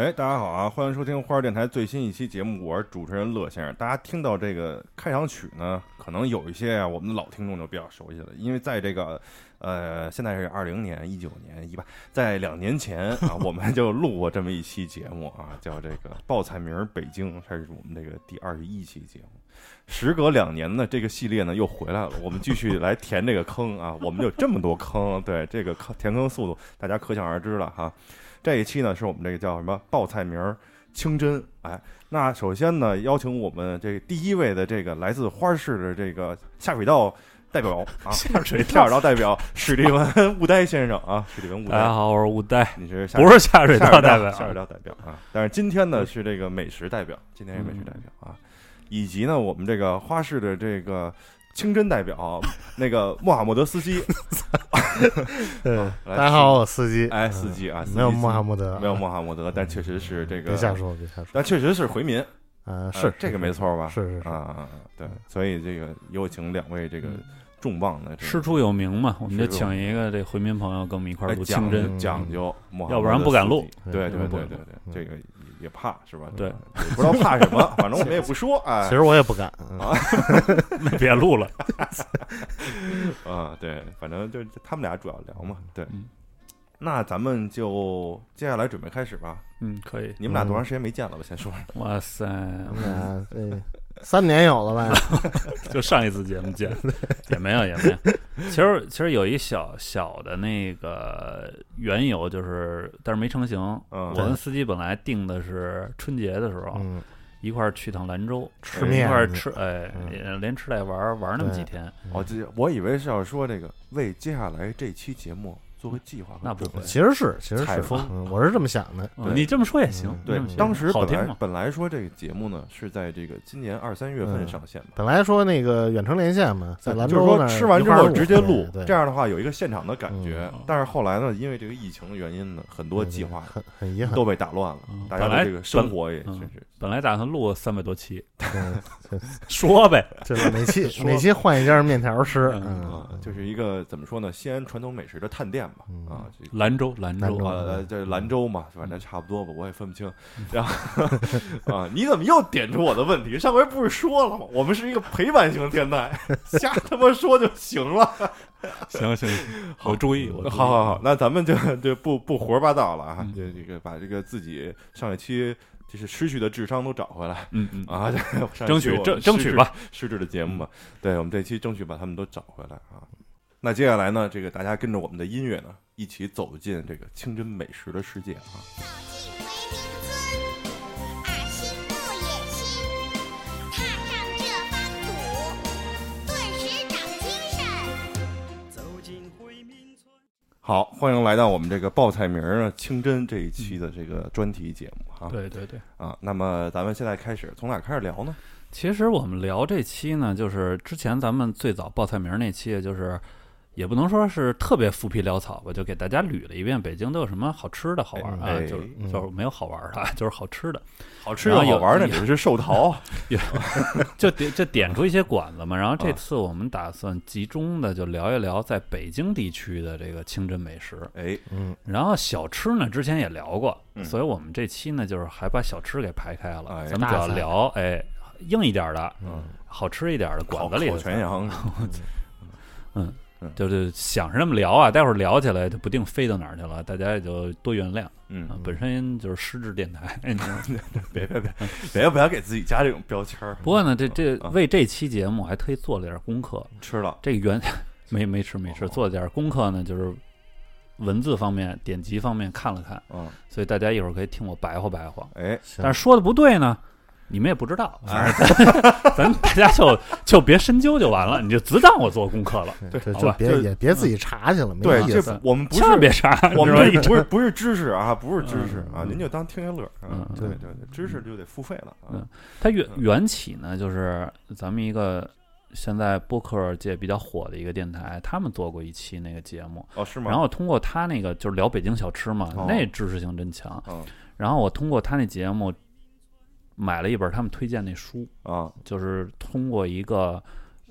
哎，大家好啊！欢迎收听花儿电台最新一期节目，我是主持人乐先生。大家听到这个开场曲呢，可能有一些啊，我们的老听众就比较熟悉了，因为在这个呃，现在是二零年、一九年、一八，在两年前啊，我们就录过这么一期节目啊，叫这个报菜名儿北京，这是我们这个第二十一期节目。时隔两年呢，这个系列呢又回来了，我们继续来填这个坑啊。我们有这么多坑，对这个坑填坑速度，大家可想而知了哈。这一期呢是我们这个叫什么报菜名儿清真，哎，那首先呢邀请我们这第一位的这个来自花市的这个下水道代表 啊，下水下水道代表史蒂文雾呆先生啊，史蒂文雾呆，大家好，我是雾呆，你是下不是 下水道代表，下水道代表啊。但是今天呢是这个美食代表，今天是美食代表啊，以及呢我们这个花市的这个清真代表 那个穆罕默德斯基，对，大家好，我司机，哎，嗯司机啊，没有穆罕默德，没有穆罕默德，但确实是这个别瞎说，别瞎说，但确实是回民，嗯，呃是这个没错吧？是是是。啊，啊，啊对，所以这个有请两位这个重磅的这个师出有名嘛，我们就请一个这回民朋友跟我们一块儿录哎讲清真，讲究，要不然不敢录。对对嗯对对嗯。对，这个也也怕是吧？对也不知道怕什么，反正我们也不说，哎其，实我也不敢，嗯啊别录了。啊，对，反正就他们俩主要聊嘛，对嗯。那咱们就接下来准备开始吧。嗯，可以。你们俩多长时间没见了我？先说。哇塞，我们俩这三年有了吧？就上一次节目见，也没有也没有。其实其实有一小小的那个缘由，就是但是没成型。嗯我跟司机本来定的是春节的时候嗯，一块儿去趟兰州，吃面一块儿吃，哎嗯，连吃带玩儿玩儿那么几天。哦，这我以为是要说这个为接下来这期节目做个计划那不会其实是，其实是采风，嗯我是这么想的，嗯你这么说也行嗯，对这么，说当时好听嘛。本来本来说这个节目呢是在这个今年二三月份嗯上线的，本来说那个远程连线嘛，在兰就是州那儿说吃完之后直接录，对，这样的话有一个现场的感觉嗯。但是后来呢，因为这个疫情的原因呢，很多计划很很遗憾，都被打乱了嗯，大家本来的这个生活也嗯真是本来打算录三百多期，对 说呗，就是每期说每期换一家面条吃，嗯啊嗯，，就是一个怎么说呢，西安传统美食的探店啊，兰州，兰州啊，呃这兰州嘛，反正差不多吧，我也分不清。然后啊，你怎么又点出我的问题？上回不是说了吗？我们是一个陪伴型电台，瞎他妈说就行了。行行，行我注意，我好好好，，那咱们就就不不胡说八道了啊就，这这个把这个自己上一期就是失去的智商都找回来嗯嗯，啊，争取争争取吧，失智的节目嘛。对我们这期争取把他们都找回来啊。那接下来呢，这个大家跟着我们的音乐呢，一起走进这个清真美食的世界啊。走进回民村，二心不野心，踏上这方土，顿时长精神。走进回民村。好，欢迎来到我们这个报菜名儿啊清真这一期的这个专题节目哈。对对对。啊，那么咱们现在开始从哪儿开始聊呢？其实我们聊这期呢，就是之前咱们最早报菜名那期，就是也不能说是特别浮皮潦草吧，就给大家捋了一遍北京都有什么好吃的好玩儿啊，哎就是嗯就是没有好玩儿的，就是好吃的，好吃的有玩的，你是寿桃 就点就点出一些馆子嘛。然后这啊次我们打算集中的就聊一聊在北京地区的这个清真美食。哎，嗯，然后小吃呢，之前也聊过，嗯。所以我们这期呢，就是还把小吃给排开了。哎。咱们主要聊哎硬一点的、嗯，好吃一点的烤烤馆子里的菜全羊，就是想是那么聊啊，待会儿聊起来就不定飞到哪儿去了，大家也就多原谅嗯啊。本身就是失智电台，你知道吗别别别别不要给自己加这种标签儿。不过呢，这这啊为这期节目还特意做了点功课。吃了，这个原没没吃没吃，哦做了点功课呢，就是文字方面、点击方面看了看，嗯，所以大家一会儿可以听我白话白话。哎，但是说的不对呢，你们也不知道，哎反正咱咱大家就就别深究就完了，你就只当我做功课了，对，这好吧就别就也别自己查去了，没对，这意思。我们不是别是。查，我 们这不是不是知识啊，不是知识啊，嗯您就当听一乐啊嗯。对对对，知识就得付费了啊嗯。它缘嗯缘起呢，就是咱们一个现在播客界比较火的一个电台，他们做过一期那个节目，哦，是吗？然后通过他那个就是聊北京小吃嘛，哦那知识性真强。嗯然后我通过他那节目买了一本他们推荐那书，啊，就是通过一个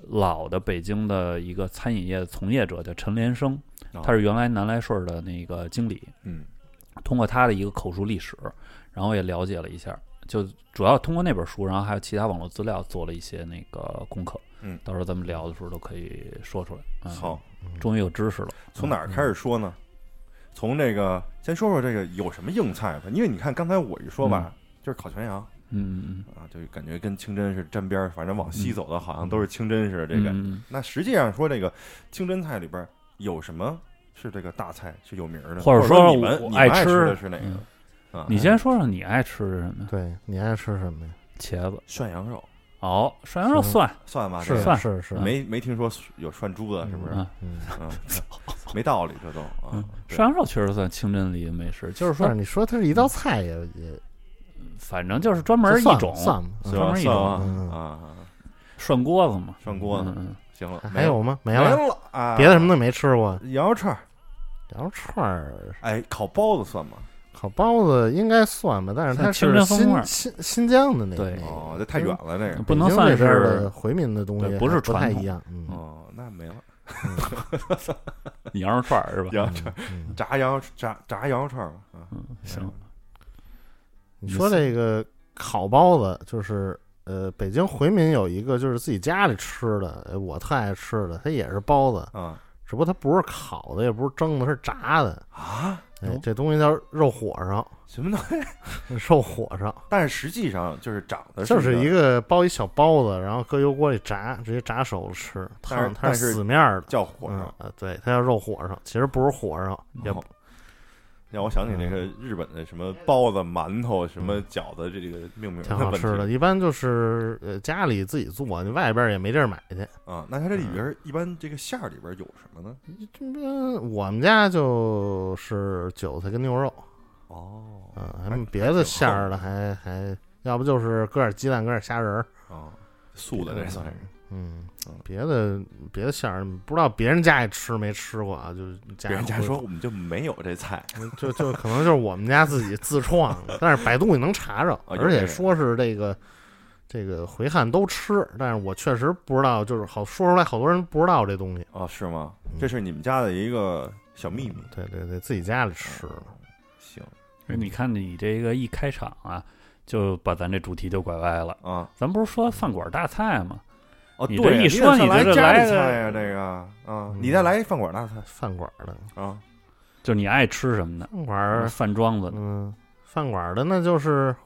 老的北京的一个餐饮业的从业者叫陈连生，啊他是原来南来顺儿的那个经理，嗯通过他的一个口述历史，然后也了解了一下，就主要通过那本书，然后还有其他网络资料做了一些那个功课。嗯到时候咱们聊的时候都可以说出来。嗯、好，，终于有知识了。从哪儿开始说呢？从这个先说说这个有什么硬菜吧，因为你看刚才我一说吧，就是烤全羊嗯嗯啊，就感觉跟清真是沾边儿，反正往西走的好像都是清真似的这个。嗯那实际上说这个清真菜里边有什么是这个大菜是有名儿的，或者说说你们我爱你爱吃吃的是哪个嗯？啊，你先说说你爱吃的什么？对你爱吃什么呀？茄子。涮羊肉哦，涮羊肉是蒜算吧，是这个蒜是是，没没听说有涮猪的，是不是？嗯没道理，这都啊涮羊肉确实算清真里的美食，就是说，你说它是一道菜也也反正就是专门一种专门一种啊涮锅子嘛，涮锅子。行了，还有。吗？没没了，啊，别的什么都没吃过。羊肉串儿，羊肉串儿、哎，烤包子算吗？烤包子应该算吧，但是它是新新新疆的那个。哦，这太远了，这个。不能算是回民的东西，不是传统不太一样。嗯，哦，那没了。羊肉串儿是吧？羊肉串炸羊肉炸炸羊肉串儿嗯，行，你说这个烤包子，就是呃，北京回民有一个就是自己家里吃的，呃我特爱吃的，它也是包子，啊只不过它不是烤的，也不是蒸的，是炸的。啊，哎，这东西叫肉火烧，什么东西？肉火烧。但是实际上就是长得就是一一个个包一小包子，然后搁油锅里炸，直接炸熟了吃。它它是死面儿的，叫火嗯烧，呃，对，它叫肉火烧，其实不是火烧，也哦让我想起那个日本的什么包子、馒头、什么饺子，这这个命名挺好吃的。一般就是呃家里自己做，你外边也没地儿买去。啊。那它这里边儿一般这个馅儿里边儿有什么呢？这边我们家就是韭菜跟牛肉，哦嗯，还别的馅儿的，还还要不就是搁点鸡蛋，搁点虾仁儿，啊，素的这算是嗯嗯，别的别的馅儿不知道别人家里吃没吃过啊，就别人家说我们就没有这菜就就可能就是我们家自己自创的，但是百度你能查着，而且说是这个这个回汉都吃，但是我确实不知道，就是好说出来，好多人不知道这东西。哦，是吗？嗯这是你们家的一个小秘密。对对对，自己家里吃的。行你看你这个一开场啊，就把咱这主题就拐歪了。啊，咱不是说饭馆大菜吗？哦，你这对，一说你这来菜呀，这个啊，你再来一饭馆大菜饭馆的啊，就你爱吃什么的，饭馆儿，饭庄子的。嗯，饭馆的那就是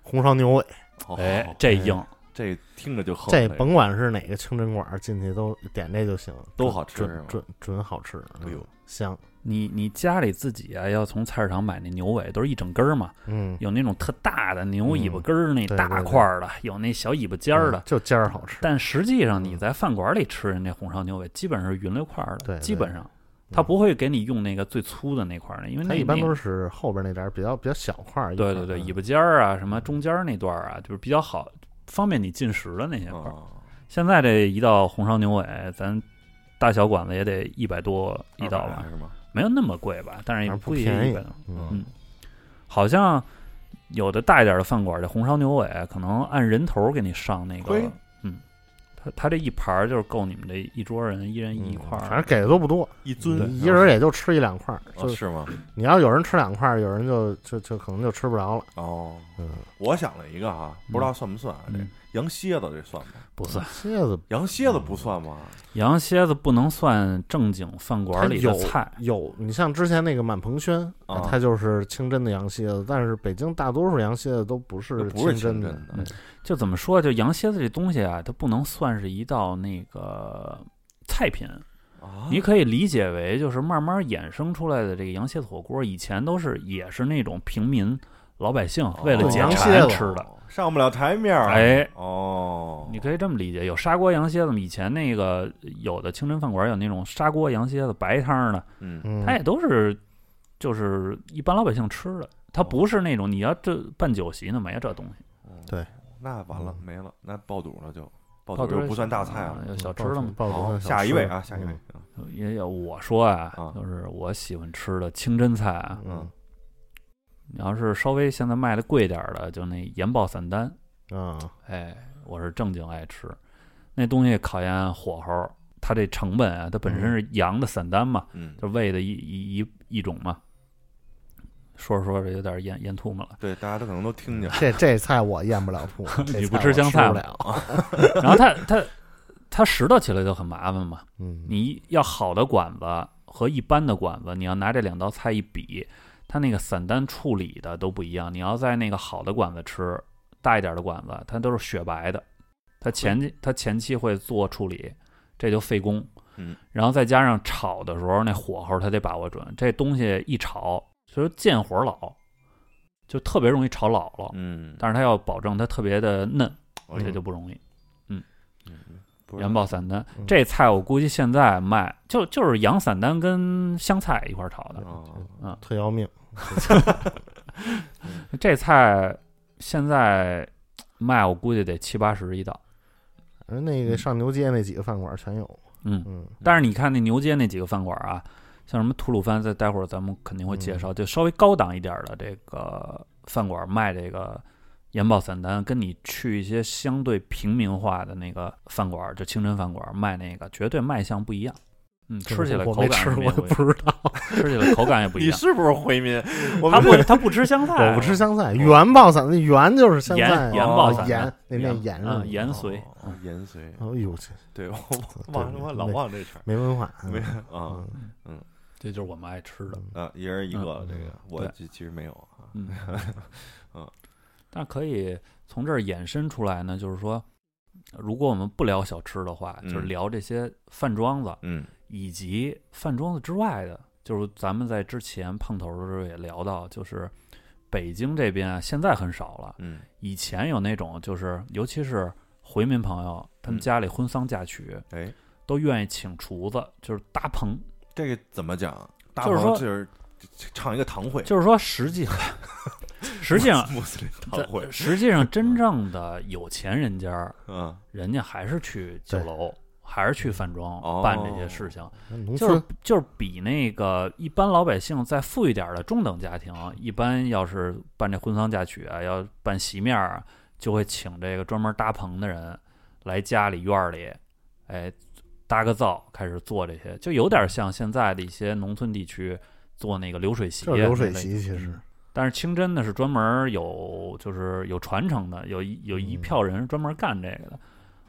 红烧牛尾，哦哎，这硬，这听着就横，这甭管是哪个清真馆儿进去都点这就行，都好吃是吗准准准好吃，哎呦嗯香，你你家里自己啊，要从菜市场买那牛尾，都是一整根儿嘛，嗯，有那种特大的牛尾巴根儿，那大块儿的，有那小尾巴尖儿的嗯。就尖儿好吃。但实际上你在饭馆里吃人那红烧牛尾，基本上是匀了块儿的，对对基本上他不会给你用那个最粗的那块儿的，因为那它一般都是后边那点儿比较比较小块儿。对对对，尾巴尖儿啊，什么中间儿那段儿啊，就是比较好，方便你进食的那些块儿。哦现在这一道红烧牛尾，咱大小馆子也得一百多一道吧，是吗？没有那么贵吧？但是也不贵便宜。嗯嗯，好像有的大一点的饭馆，这红烧牛尾可能按人头给你上那个，嗯，他他这一盘就是够你们这一桌人一人一块儿，嗯反正给的都不多，一尊一人也就吃一两块是吗？你要有人吃两块，有人就就就可能就吃不着了。哦，嗯，我想了一个啊，不知道算不算啊？这嗯羊蝎子这算吗？不算。蝎子羊蝎子不算吗？羊蝎子不能算正经饭它馆里的有菜，有，你像之前那个满鹏轩，啊它就是清真的羊蝎子，但是北京大多数羊蝎子都不是不是清真。的嗯就怎么说？就羊蝎子这东西啊，它不能算是一道那个菜品，啊你可以理解为就是慢慢衍生出来的这个羊蝎子火锅，以前都是也是那种平民老百姓为了哦解羊蝎子馋吃的。上不了台面儿。哎，哦，你可以这么理解，有砂锅羊蝎子，以前那个有的清真饭馆有那种砂锅羊蝎子白汤的，嗯。嗯，它也都是就是一般老百姓吃的，它不是那种你要这办酒席呢没这东西，对，那完了没了，那爆肚了就爆爆肚肚就不算大菜了。小吃爆的吗？好，下一位啊，下一位。嗯。也有我说啊啊，就是我喜欢吃的清真菜啊，嗯你要是稍微现在卖的贵点儿的，就那盐爆散丹，嗯，哎，我是正经爱吃，那东西考验火候，它这成本啊，它本身是羊的散丹嘛，嗯，就喂的一一一一种嘛，说着说着有点咽咽吐沫了。对，大家都可能都听见了。这这菜我咽不了吐，这你不吃吃香菜吗不了。然后它它它拾掇起来就很麻烦嘛。嗯，你要好的馆子和一般的馆子，你要拿这两道菜一比，它那个散单处理的都不一样。你要在那个好的馆子吃，大一点的馆子，它都是雪白的，它前期它前期会做处理，这就费工。嗯，然后再加上炒的时候那火候，它得把握准。这东西一炒，就说见火老，就特别容易炒老了。嗯，但是它要保证它特别的嫩，哎这就不容易。不是盐爆散丹嗯这菜我估计现在卖就就是羊散丹跟香菜一块儿炒的。哦特要命。这菜现在卖我估计得七八十一道。而那个上牛街那几个饭馆全有。嗯，嗯，但是你看那牛街那几个饭馆啊，像什么吐鲁番，在待会儿咱们肯定会介嗯绍，就稍微高档一点的这个饭馆卖这个盐爆散丹，跟你去一些相对平民化的那个饭馆，就清真饭馆卖那个，绝对卖相不一样。嗯，吃起来我口感没吃过，是不知道。吃起来口感也不一样。你是不是回民？他不，他不吃香菜，我不吃香菜，原爆散那原就是香盐菜，盐哦爆散丹盐那念盐盐是嗯吗盐髓哦盐髓，哎呦，这对我忘我老忘这茬儿，没文化。没嗯啊嗯这就是我们爱吃的。啊，一人一个嗯这个，我对其其实没有啊。嗯嗯，但可以从这儿衍生出来呢，就是说，如果我们不聊小吃的话，嗯就是聊这些饭庄子，嗯。以及饭庄子之外的，就是咱们在之前碰头的时候也聊到，就是北京这边啊，现在很少了，嗯。以前有那种就是，尤其是回民朋友，他们嗯。家里婚丧嫁娶哎，都愿意请厨子，就是搭棚，这个怎么讲？大就是说就是唱一个堂会，就是说实际 实际上穆斯林堂会，实际上真正的有钱人家儿。嗯。人家还是去酒楼，还是去饭庄哦。办这些事情，就是就是比那个一般老百姓再富裕点儿的中等家庭，一般要是办这婚丧嫁娶啊，要办席面儿啊，就会请这个专门搭棚的人来家里院儿里，哎，搭个灶，开始做这些，就有点像现在的一些农村地区做那个流水席，就是流水席，其实但是清真呢是专门有就是有传承的，有一有一嗯票人是专门干这个的。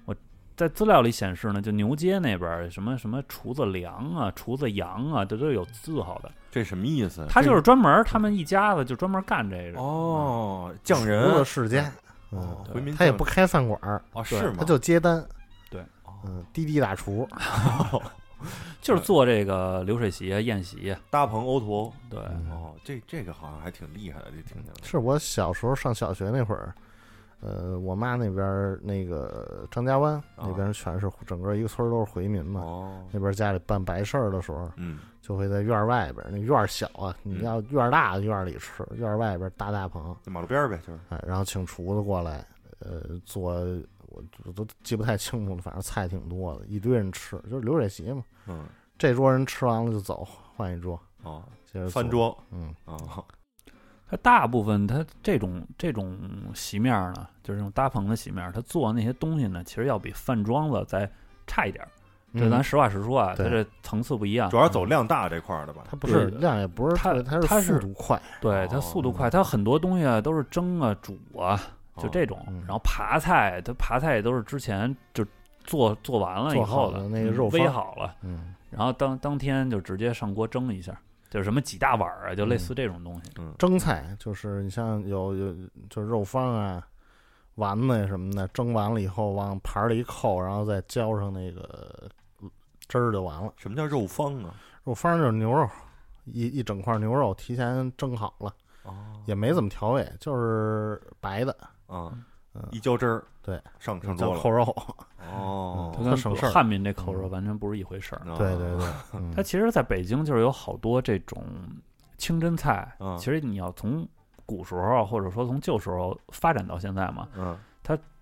我在资料里显示呢，就牛街那边儿什么什么厨子梁啊、厨子杨啊，这都有字号的。这什么意思？他就是专门他们一家子就专门干这个。哦，匠人世家，哦嗯，回民匠他也不开饭馆儿，哦，是吗？他就接单。对，嗯，滴滴大厨，就是做这个流水席啊、宴席啊。大鹏欧图。对，嗯哦，这这个好像还挺厉害的，这听起来。是我小时候上小学那会儿，呃，我妈那边儿那个张家湾那边全是整个一个村儿都是回民嘛。哦，那边家里办白事儿的时候，嗯就会在院儿外边儿，那院儿小啊，你嗯要院儿大，院儿里吃；院儿外边搭大棚，在马路边儿呗，就是。哎，然后请厨子过来，呃，做我我都记不太清楚了，反正菜挺多的，一堆人吃，就是流水席嘛。嗯，这桌人吃完了就走，换一桌，哦，接着做。饭桌。嗯，哦，它大部分它这种这种席面儿呢，就是这种搭棚的席面儿，它做那些东西呢，其实要比饭庄子再差一点儿。这嗯咱实话实说啊，它对这层次不一样主。要走量大这块儿的吧。它不是量也不是它它是速度快，对，它速度快，它很多东西啊都是蒸啊、煮啊，就这种嗯。然后扒菜，它扒菜也都是之前就做做完了以后好的那个嗯煨好了，嗯，然后当当天就直接上锅蒸一下，就是什么几大碗儿啊，就类似这种东西。嗯，蒸菜就是你像有有就是肉方啊、丸子呀什么的，蒸完了以后往盘儿里一扣，然后再浇上那个汁儿就完了。什么叫肉方啊？肉方就是牛肉，一一整块牛肉提前蒸好了，哦，也没怎么调味，就是白的，啊，嗯，一浇汁儿，对，上上桌了。叫扣肉。哦它，跟省事儿汉民这口肉嗯完全不是一回事儿。啊对对对，嗯它其实在北京就是有好多这种清真菜，嗯其实你要从古时候啊或者说从旧时候发展到现在嘛，嗯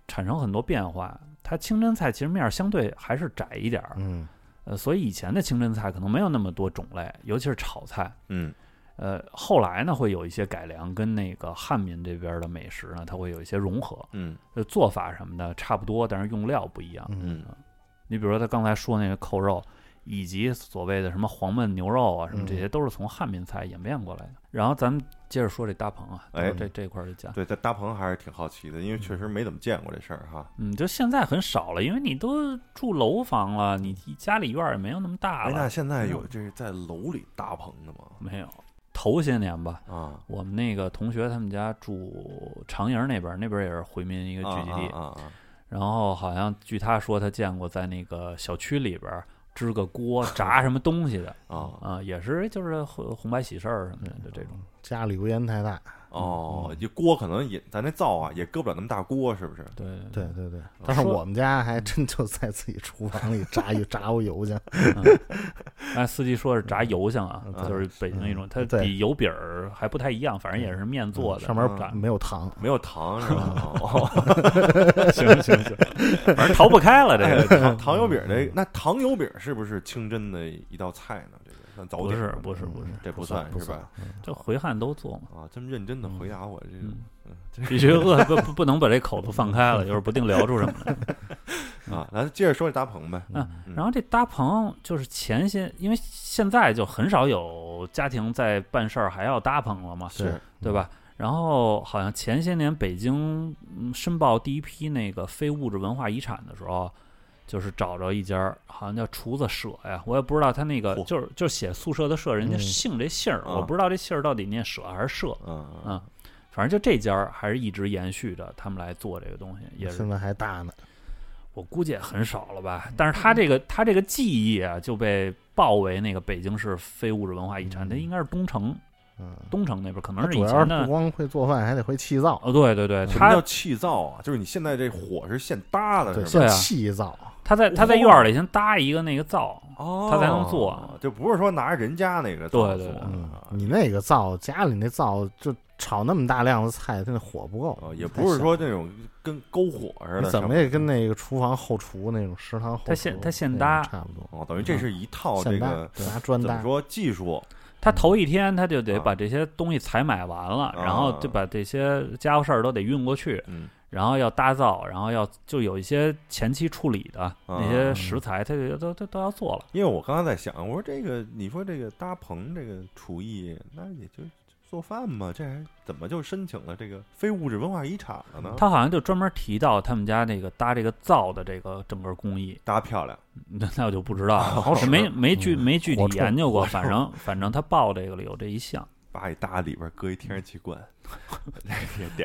产生很多变化。它清真菜其实面儿相对还是窄一点儿，嗯呃，所以以前的清真菜可能没有那么多种类，尤其是炒菜。嗯呃，后来呢会有一些改良，跟那个汉民这边的美食呢，它会有一些融合，嗯呃，做法什么的差不多，但是用料不一样。嗯嗯你比如说他刚才说那个扣肉，以及所谓的什么黄焖牛肉啊，什么嗯这些都是从汉民菜演变过来的。然后咱们接着说这搭棚啊，哎这这块儿就讲，对，在搭棚还是挺好奇的，因为确实没怎么见过这事儿哈。嗯，就现在很少了，因为你都住楼房了，你家里院儿也没有那么大哎，那，现在有这是在楼里搭棚的吗？没有。头些年吧，啊，我们那个同学他们家住长营那边，那边也是回民一个聚集地，啊啊啊。啊然后好像据他说，他见过在那个小区里边支个锅 炸什么东西的。啊。啊，也是就是红红白喜事儿什么的就这种。家里油烟太大，哦，这锅可能也咱那灶啊也搁不了那么大锅，是不是？对对对对，但是我们家还真就在自己厨房里炸一 炸过油去，哎，司机说是炸油香啊，嗯就是北京一种，它对比油饼儿还不太一样，反正也是面做的。上面炸没有糖，没有糖是吧？哦 行行行，反正逃不开了这哎个。糖糖油饼这那糖油饼是不是清真的一道菜呢？不是不是不是，这不算是吧？这回汉都做嘛，啊，这么认真的回答我这必须饿不不不能把这口子放开了，就是不定聊出什么来。啊，咱接着说这搭棚呗。嗯嗯然后这搭棚就是前些，因为现在就很少有家庭在办事儿还要搭棚了嘛，是对吧？然后好像前些年北京嗯申报第一批那个非物质文化遗产的时候，就是找着一家儿，好像叫厨子舍呀，我也不知道他那个就是就是写宿舍的舍，人家嗯姓这姓儿，啊我不知道这姓儿到底念舍还是舍，嗯嗯反正就这家儿还是一直延续着他们来做这个东西，也是现在还大呢，我估计也很少了吧。但是他这个他这个技艺啊，就被报为那个北京市非物质文化遗产，嗯它应该是东城，嗯，东城那边可能他主要是以前的。不光会做饭，还得会气灶，哦，对对对，什么叫他气灶啊？就是你现在这火是现搭的，对，是吧？气灶，他在他在院儿里先搭一个那个灶，哦，他才能做，就不是说拿人家那个灶做对对对嗯啊，你那个灶家里那灶就炒那么大量的菜，它那火不够哦，也不是说那种跟篝火似的，你怎么也跟那个厨房后厨那种食堂后厨他现他现那种搭差不多，哦，等于这是一套这现搭个对拿砖搭，怎么说技术他头一天他就得啊把这些东西采买完了，啊然后就把这些家伙事儿都得运过去，嗯然后要搭灶，然后要就有一些前期处理的那些食材，他就都都都要做了。因为我刚刚在想，我说这个你说这个搭棚这个厨艺，那也就做饭嘛，这还怎么就申请了这个非物质文化遗产了呢？他好像就专门提到他们家那个搭这个灶的这个整个工艺，搭漂亮，那 那我就不知道了，是没没具 嗯没具体研究过，反正反正他报这个里有这一项。把一搭里边搁一天然气罐，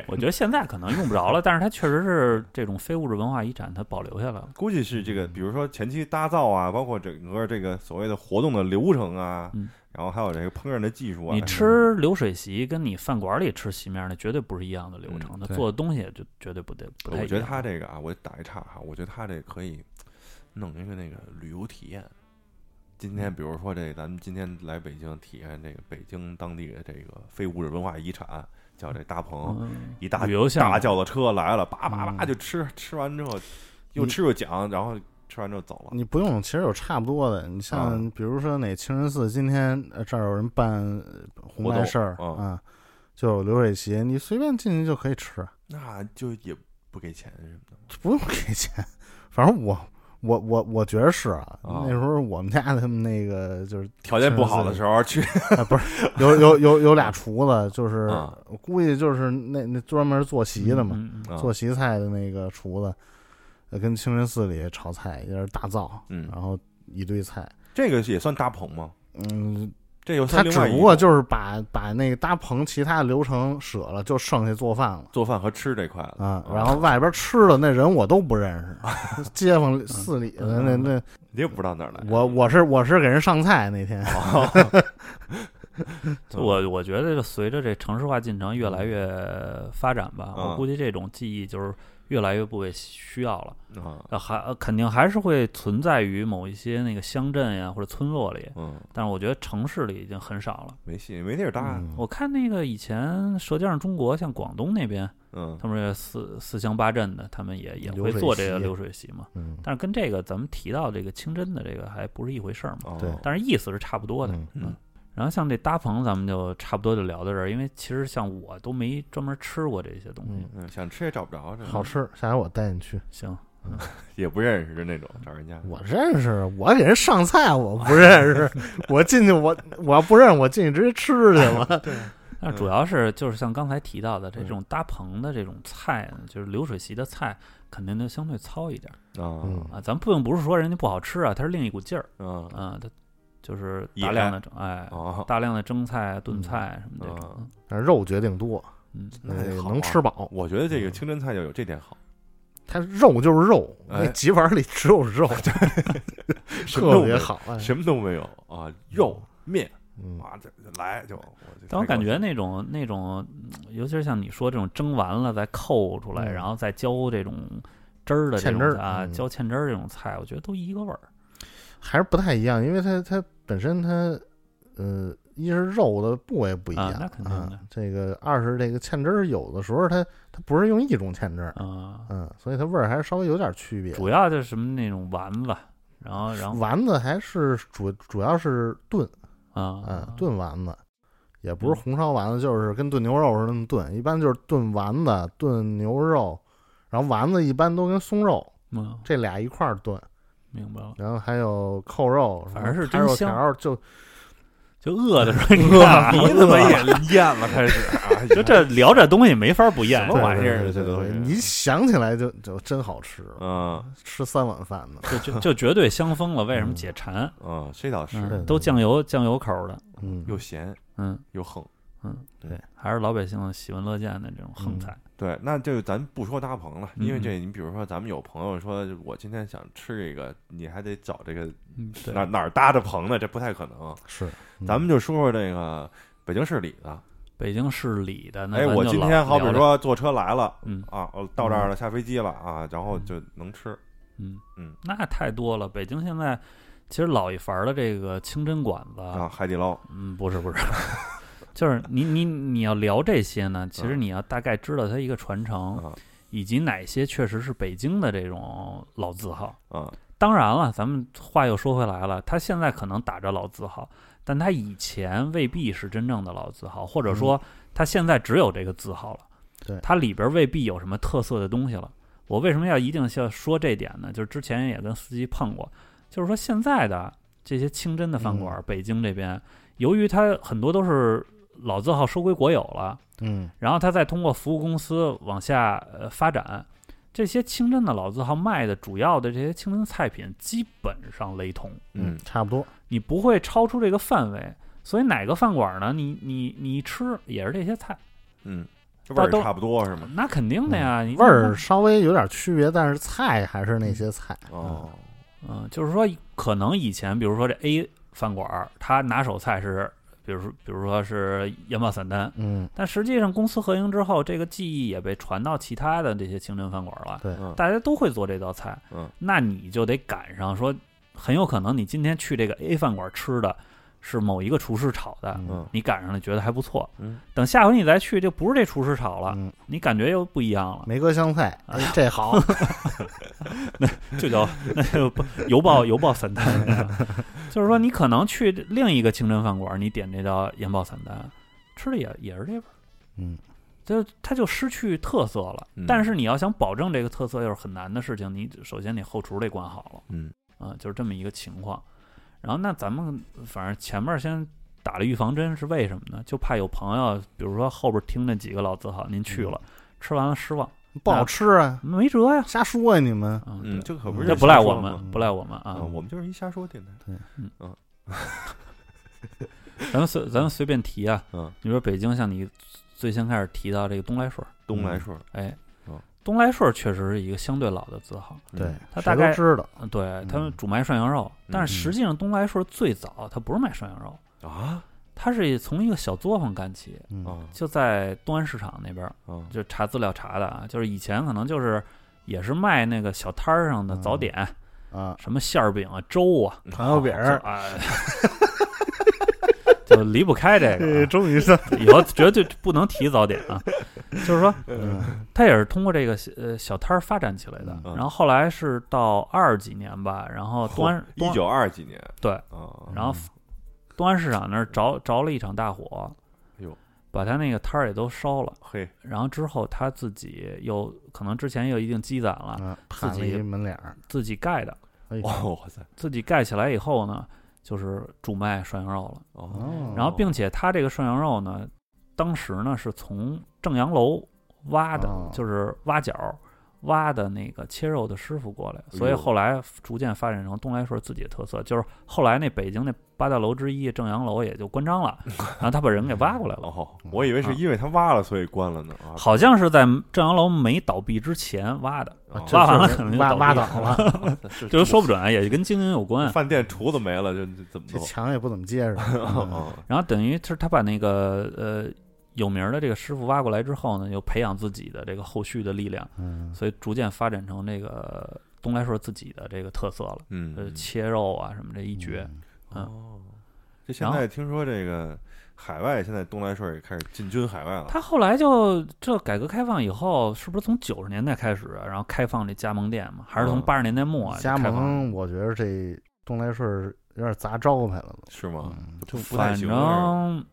我觉得现在可能用不着了，但是它确实是这种非物质文化遗产，它保留下来了。估计是这个，比如说前期搭造啊，包括整个这个所谓的活动的流程啊，嗯然后还有这个烹饪的技术啊。你吃流水席跟你饭馆里吃席面那绝对不是一样的流程，嗯对它做的东西就绝对不对不太一样。我觉得他这个啊，我打一岔哈，我觉得他这个可以弄一个那个旅游体验。今嗯天比如说这，咱们今天来北京体验这个北京当地的这个非物质文化遗产，叫这大棚，嗯一大旅游项大轿子车来了，叭叭叭嗯就吃，吃完之后又吃又讲，然后吃完之后走了。你不用，其实有差不多的。你像啊比如说哪清真寺今天呃这儿有人办呃红白事儿啊啊，就有流水席，你随便进去就可以吃，那就也不给钱什么的。不用给钱。反正我我我我觉得是啊，啊那时候我们家他们那个就是条件不好的时候去，啊，不是有有有有俩厨子，就是啊我估计就是那那专门做席的嘛，嗯嗯啊做席菜的那个厨子，呃跟清真寺里炒菜也是大灶，嗯然后一堆菜，这个也算大棚吗？嗯，这又他只不过就是把把那个搭棚其他的流程舍了，就剩下做饭了。做饭和吃这块了啊，然后外边吃的那人我都不认识，街坊四里的那那，你也不知道哪儿来。我我是我是给人上菜那天，我我觉得，就随着这城市化进程越来越发展吧，嗯我估计这种记忆就是越来越不被需要了。还呃肯定还是会存在于某一些那个乡镇呀或者村落里，嗯，但是我觉得城市里已经很少了。没戏，没地儿搭。嗯我看那个以前《舌尖上中国》，像广东那边，嗯，他们这四四乡八镇的，他们也也会做这个流水席嘛。嗯，但是跟这个咱们提到这个清真的这个还不是一回事儿嘛。哦对但是意思是差不多的。嗯嗯然后像这搭棚，咱们就差不多就聊到这儿，因为其实像我都没专门吃过这些东西。嗯嗯，想吃也找不着，这好吃，下回我带你去。行，也不认识的那种找人家。我认识，我给人上菜，我不认识，我进去我我要不认识，我进去直接吃去了。对 但主要是就是像刚才提到的这种搭棚的这种菜呢，就是流水席的菜，肯定就相对糙一点啊嗯啊。咱并不是说人家不好吃啊，它是另一股劲儿啊啊，它就是大量的蒸哎，哦，大量的蒸菜、炖菜什么这种，但是肉决定多，嗯，能吃饱。我觉得这个清真菜就有这点好，它肉就是肉，哎那几碗里只有肉，特别 好。哎什么都没有啊，肉面嗯啊，这这来就。我但我感觉那种那种，嗯尤其是像你说这种蒸完了再扣出来，嗯然后再浇这种汁儿的这芡汁啊，嗯浇芡汁儿这种菜，我觉得都一个味儿。还是不太一样，因为它它本身它呃，一是肉的部位不一样，啊那肯定的啊这个二是这个芡汁儿，有的时候它它不是用一种芡汁儿，啊，嗯，所以它味儿还是稍微有点区别。主要就是什么那种丸子，然后然后丸子还是主主要是炖，啊嗯，炖丸子，也不是红烧丸子，就是跟炖牛肉似的那么炖，一般就是炖丸子、炖牛肉，然后丸子一般都跟松肉嗯，这俩一块儿炖，明白了，然后还有扣肉，反正是开肉真香条就就饿的时候，你看你怎么也咽了？开始啊，就这聊这东西没法不咽什么玩意儿这都是对对你想起来就就真好吃，嗯吃三碗饭呢。就就就绝对香疯了。为什么解馋？嗯，这倒是都酱油酱油口的，嗯，又咸嗯又横。嗯，对，还是老百姓喜闻乐见的这种横嗯菜。对，那就咱不说搭棚了，因为嗯这你比如说咱们有朋友说，我今天想吃这个，你还得找这个嗯，哪哪儿搭着棚呢？这不太可能。是，嗯咱们就说说这个北京市里的。北京市里的那哎，我今天好比说坐车来了嗯啊，我到这儿了，下飞机了啊，然后就能吃。嗯嗯，那太多了。北京现在其实老一伐儿的这个清真馆子，啊，海底捞嗯，不是不是，就是你你你要聊这些呢，其实嗯你要大概知道它一个传承，啊以及哪些确实是北京的这种老字号。啊当然了，咱们话又说回来了，它现在可能打着老字号，但它以前未必是真正的老字号，或者说它现在只有这个字号了。对它里边未必有什么特色的东西了。我为什么要一定要说这点呢？就是之前也跟司机碰过，就是说现在的这些清真的饭馆，北京这边，由于它很多都是老字号收归国有了，嗯然后他再通过服务公司往下呃发展，这些清真的老字号卖的主要的这些清真菜品基本上雷同，嗯差不多。你不会超出这个范围。所以哪个饭馆呢？你你你一吃也是这些菜，嗯，味儿都差不多是吗？那肯定的呀。你味儿稍微有点区别，但是菜还是那些菜。哦，嗯，就是说可能以前比如说这 A 饭馆儿，它拿手菜是，比如说比如说是盐爆散丹，嗯，但实际上公司合营之后，这个技艺也被传到其他的这些清真饭馆了。对，嗯。大家都会做这道菜，嗯，那你就得赶上说，很有可能你今天去这个 A 饭馆吃的是某一个厨师炒的，嗯你赶上了觉得还不错，嗯，等下回你再去就不是这厨师炒了，嗯，你感觉又不一样了，梅格香菜，哎，这好。这叫那就不油爆油爆散丹，就是说你可能去另一个清真饭馆，你点这叫盐爆散丹，吃的也也是这味儿。嗯，就它就失去特色了。嗯但是你要想保证这个特色，又是很难的事情。你首先你后厨得管好了，嗯啊，就是这么一个情况。然后那咱们反正前面先打了预防针，是为什么呢？就怕有朋友，比如说后边听那几个老字号，您去了，吃完了失望，不好吃啊，没辙呀。瞎说呀你们。嗯，嗯，对这可不是这不赖我们，不赖我们啊。嗯我们就是一瞎说电台。咱们随咱们随便提啊，嗯，你说北京，像你最先开始提到这个东来顺儿，东来顺，哎嗯，东来顺儿确实是一个相对老的字号。对他大概知道。嗯，对他们嗯主卖涮羊肉，但是嗯实际上东来顺最早他不是卖涮羊肉，啊他是从一个小作坊干起，就在东安市场那边就查资料查的啊，就是以前可能就是也是卖那个小摊儿上的早点，啊，什么馅儿饼啊、粥啊，糖油饼就儿，哎，就离不开这个 终于是。以后绝对不能提早点啊，就是说。嗯。它也是通过这个呃小摊儿发展起来的，嗯。然后后来是到二几年吧，然后东安一九二几年。对，啊，然后东安市场那儿着着了一场大火，把他那个摊儿也都烧了。嘿，然后之后他自己又可能之前有一定积攒了，啊，自己门脸儿，自己盖的，哇塞，自己盖起来以后呢，就是主卖涮羊肉了。哦，然后，并且他这个涮羊肉呢，当时呢是从正阳楼挖的，哦就是挖角挖的那个切肉的师傅过来，所以后来逐渐发展成东来顺自己的特色。就是后来那北京那八大楼之一正阳楼也就关张了，然后他把人给挖过来了。哦，我以为是因为他挖了所以关了呢啊，好像是在正阳楼没倒闭之前挖的，挖完了是可能就挖挖倒了 就，都说不准啊，也跟经营有关。饭店厨子没了，就就怎么这？墙也不怎么结实。然后等于是他把那个呃有名儿的这个师傅挖过来之后呢，又培养自己的这个后续的力量，嗯，所以逐渐发展成这个东来顺自己的这个特色了。嗯，呃，切肉啊什么这一绝，嗯哦，这现在听说这个海外现在东来顺也开始进军海外了，他后来就这改革开放以后，是不是从九十年代开始啊，然后开放这加盟店嘛？还是从嗯八十年代末啊加盟，我觉得这东来顺儿有点砸招牌了。是吗？嗯不不太反正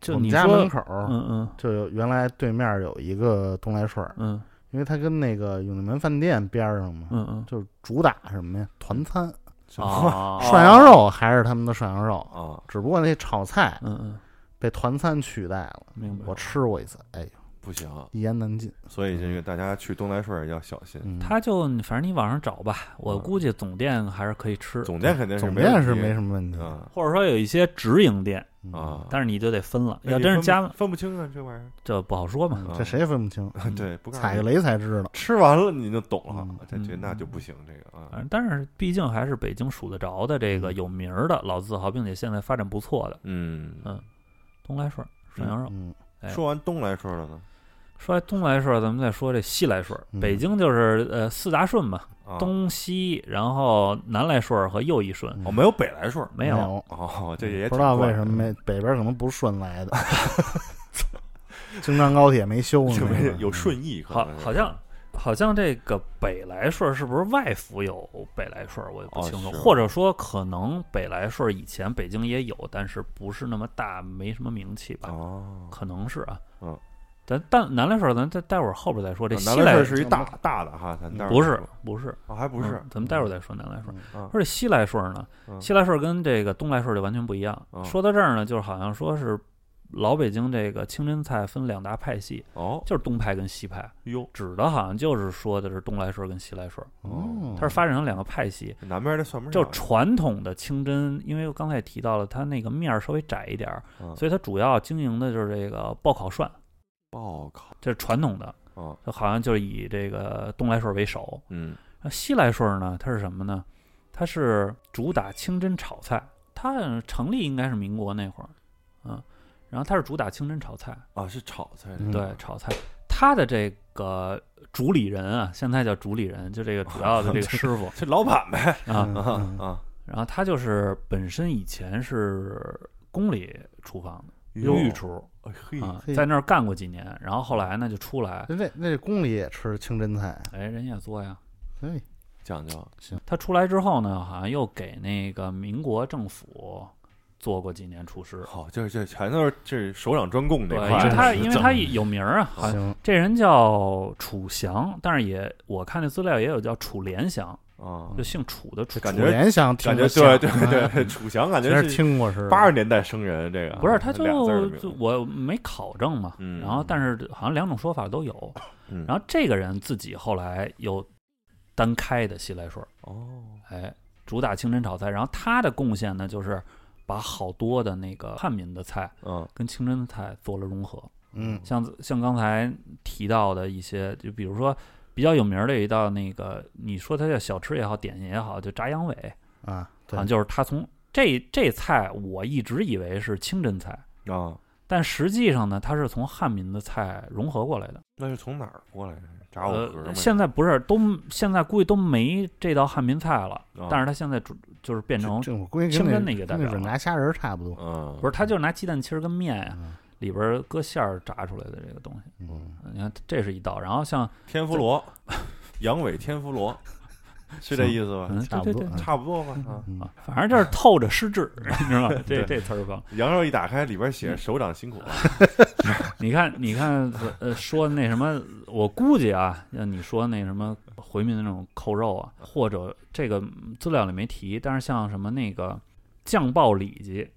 就我们你家门口儿嗯嗯就有原来对面有一个东来顺儿，嗯因为它跟那个永定门饭店边儿上嘛，嗯嗯就是主打什么呀？团餐，涮羊肉还是他们的涮羊肉，啊，只不过那炒菜嗯嗯，被团餐取代了。明白。我吃过一次，哎呦，不行，一言难尽。所以这个大家去东来顺要小心，嗯，他就反正你网上找吧，我嗯。估计总店还是可以吃，总店肯定是总店是没没什么问题。啊或者说有一些直营店，嗯。啊，但是你就得分了。要真是加，分不清啊，这玩意这不好说嘛。啊这谁也分不清，儿，对，不告诉踩个雷才知道。吃完了你就懂了嗯，这这嗯。那就不行，这个啊。反，正但是毕竟还是北京数得着的这个有名儿的老字号，并且现在发展不错的。嗯，嗯东来顺涮羊肉。嗯，哎说完东来顺了呢，说完东来顺，咱们再说这西来顺。嗯北京就是呃四大顺嘛，啊，东西，然后南来顺和右一顺。哦没有北来顺，没有，哦，这也不知道为什么没北边可能不是顺来的，京张高铁没修呢就，没有顺义，好好像好像这个北来顺是不是外府有北来顺，我也不哦清楚。是或者说，可能北来顺以前北京也有，但是不是那么大，没什么名气吧？哦，可能是啊。嗯。咱但南来顺，咱再待会儿后边再说。这西南来来顺是一大大的哈，咱待会儿不是不是哦，还不是嗯，咱们待会儿再说南来顺。啊说这西来顺呢，嗯西来顺跟这个东来顺就完全不一样。嗯说到这儿呢，就是好像说是老北京这个清真菜分两大派系，哦就是东派跟西派，哟，指的好像就是说的是东来顺跟西来顺，哦，它是发展成两个派系。南边的算不上，就传统的清真，因为我刚才也提到了，它那个面儿稍微窄一点儿，嗯所以它主要经营的就是这个爆烤涮，报考这是传统的，啊，就好像就是以这个东来顺为首。嗯那西来顺呢，它是什么呢？它是主打清真炒菜，它成立应该是民国那会儿，嗯，然后它是主打清真炒菜，啊是炒菜对，炒菜。它的这个主理人啊，现在叫主理人，就这个主要的这个师傅 这老板呗啊，嗯啊嗯啊，然后他就是本身以前是宫里厨房的哟御厨啊，在那儿干过几年，然后后来呢就出来，那那宫里也吃清真菜，哎，人也做呀。哎，讲究行他出来之后呢，好像又给那个民国政府做过几年厨师。好，就是这全都是这首长专供对，那块儿，因为他因为他有名儿啊，好像行，这人叫楚祥，但是也我看那资料也有叫楚连祥，啊，就姓楚的楚。感觉联想听感觉对对对，楚祥感觉是听过是八十年代生人，这个不是，他就就我没考证嘛，嗯然后但是好像两种说法都有。嗯然后这个人自己后来又单开的西来顺儿，哦，哎，主打清真炒菜。然后他的贡献呢，就是把好多的那个汉民的菜嗯跟清真的菜做了融合。嗯像像刚才提到的一些，就比如说比较有名儿的一道那个，你说它叫小吃也好，点心也好，就炸羊尾，啊，好对像，就是它从这这菜，我一直以为是清真菜，啊，但实际上呢，它是从汉民的菜融合过来的。那是从哪儿过来的？炸我？呃，现在不是都现在估计都没这道汉民菜了，啊但是它现在主就是变成清真跟那个代表了软炸虾仁儿差不多。嗯，不是，它就是拿鸡蛋清儿跟面呀、嗯里边儿搁馅儿炸出来的这个东西。嗯，你看，这是一道。然后像天妇罗，羊尾天妇罗，是这意思吧？嗯，差不多对对对差不多吧啊。嗯啊，反正就是透着失智，你知道吗？这这词儿吧。羊肉一打开，里边写着“首长辛苦了 你看，你看，呃，说那什么，我估计啊，像你说那什么回民的那种扣肉啊，或者这个嗯资料里没提，但是像什么那个酱爆里脊，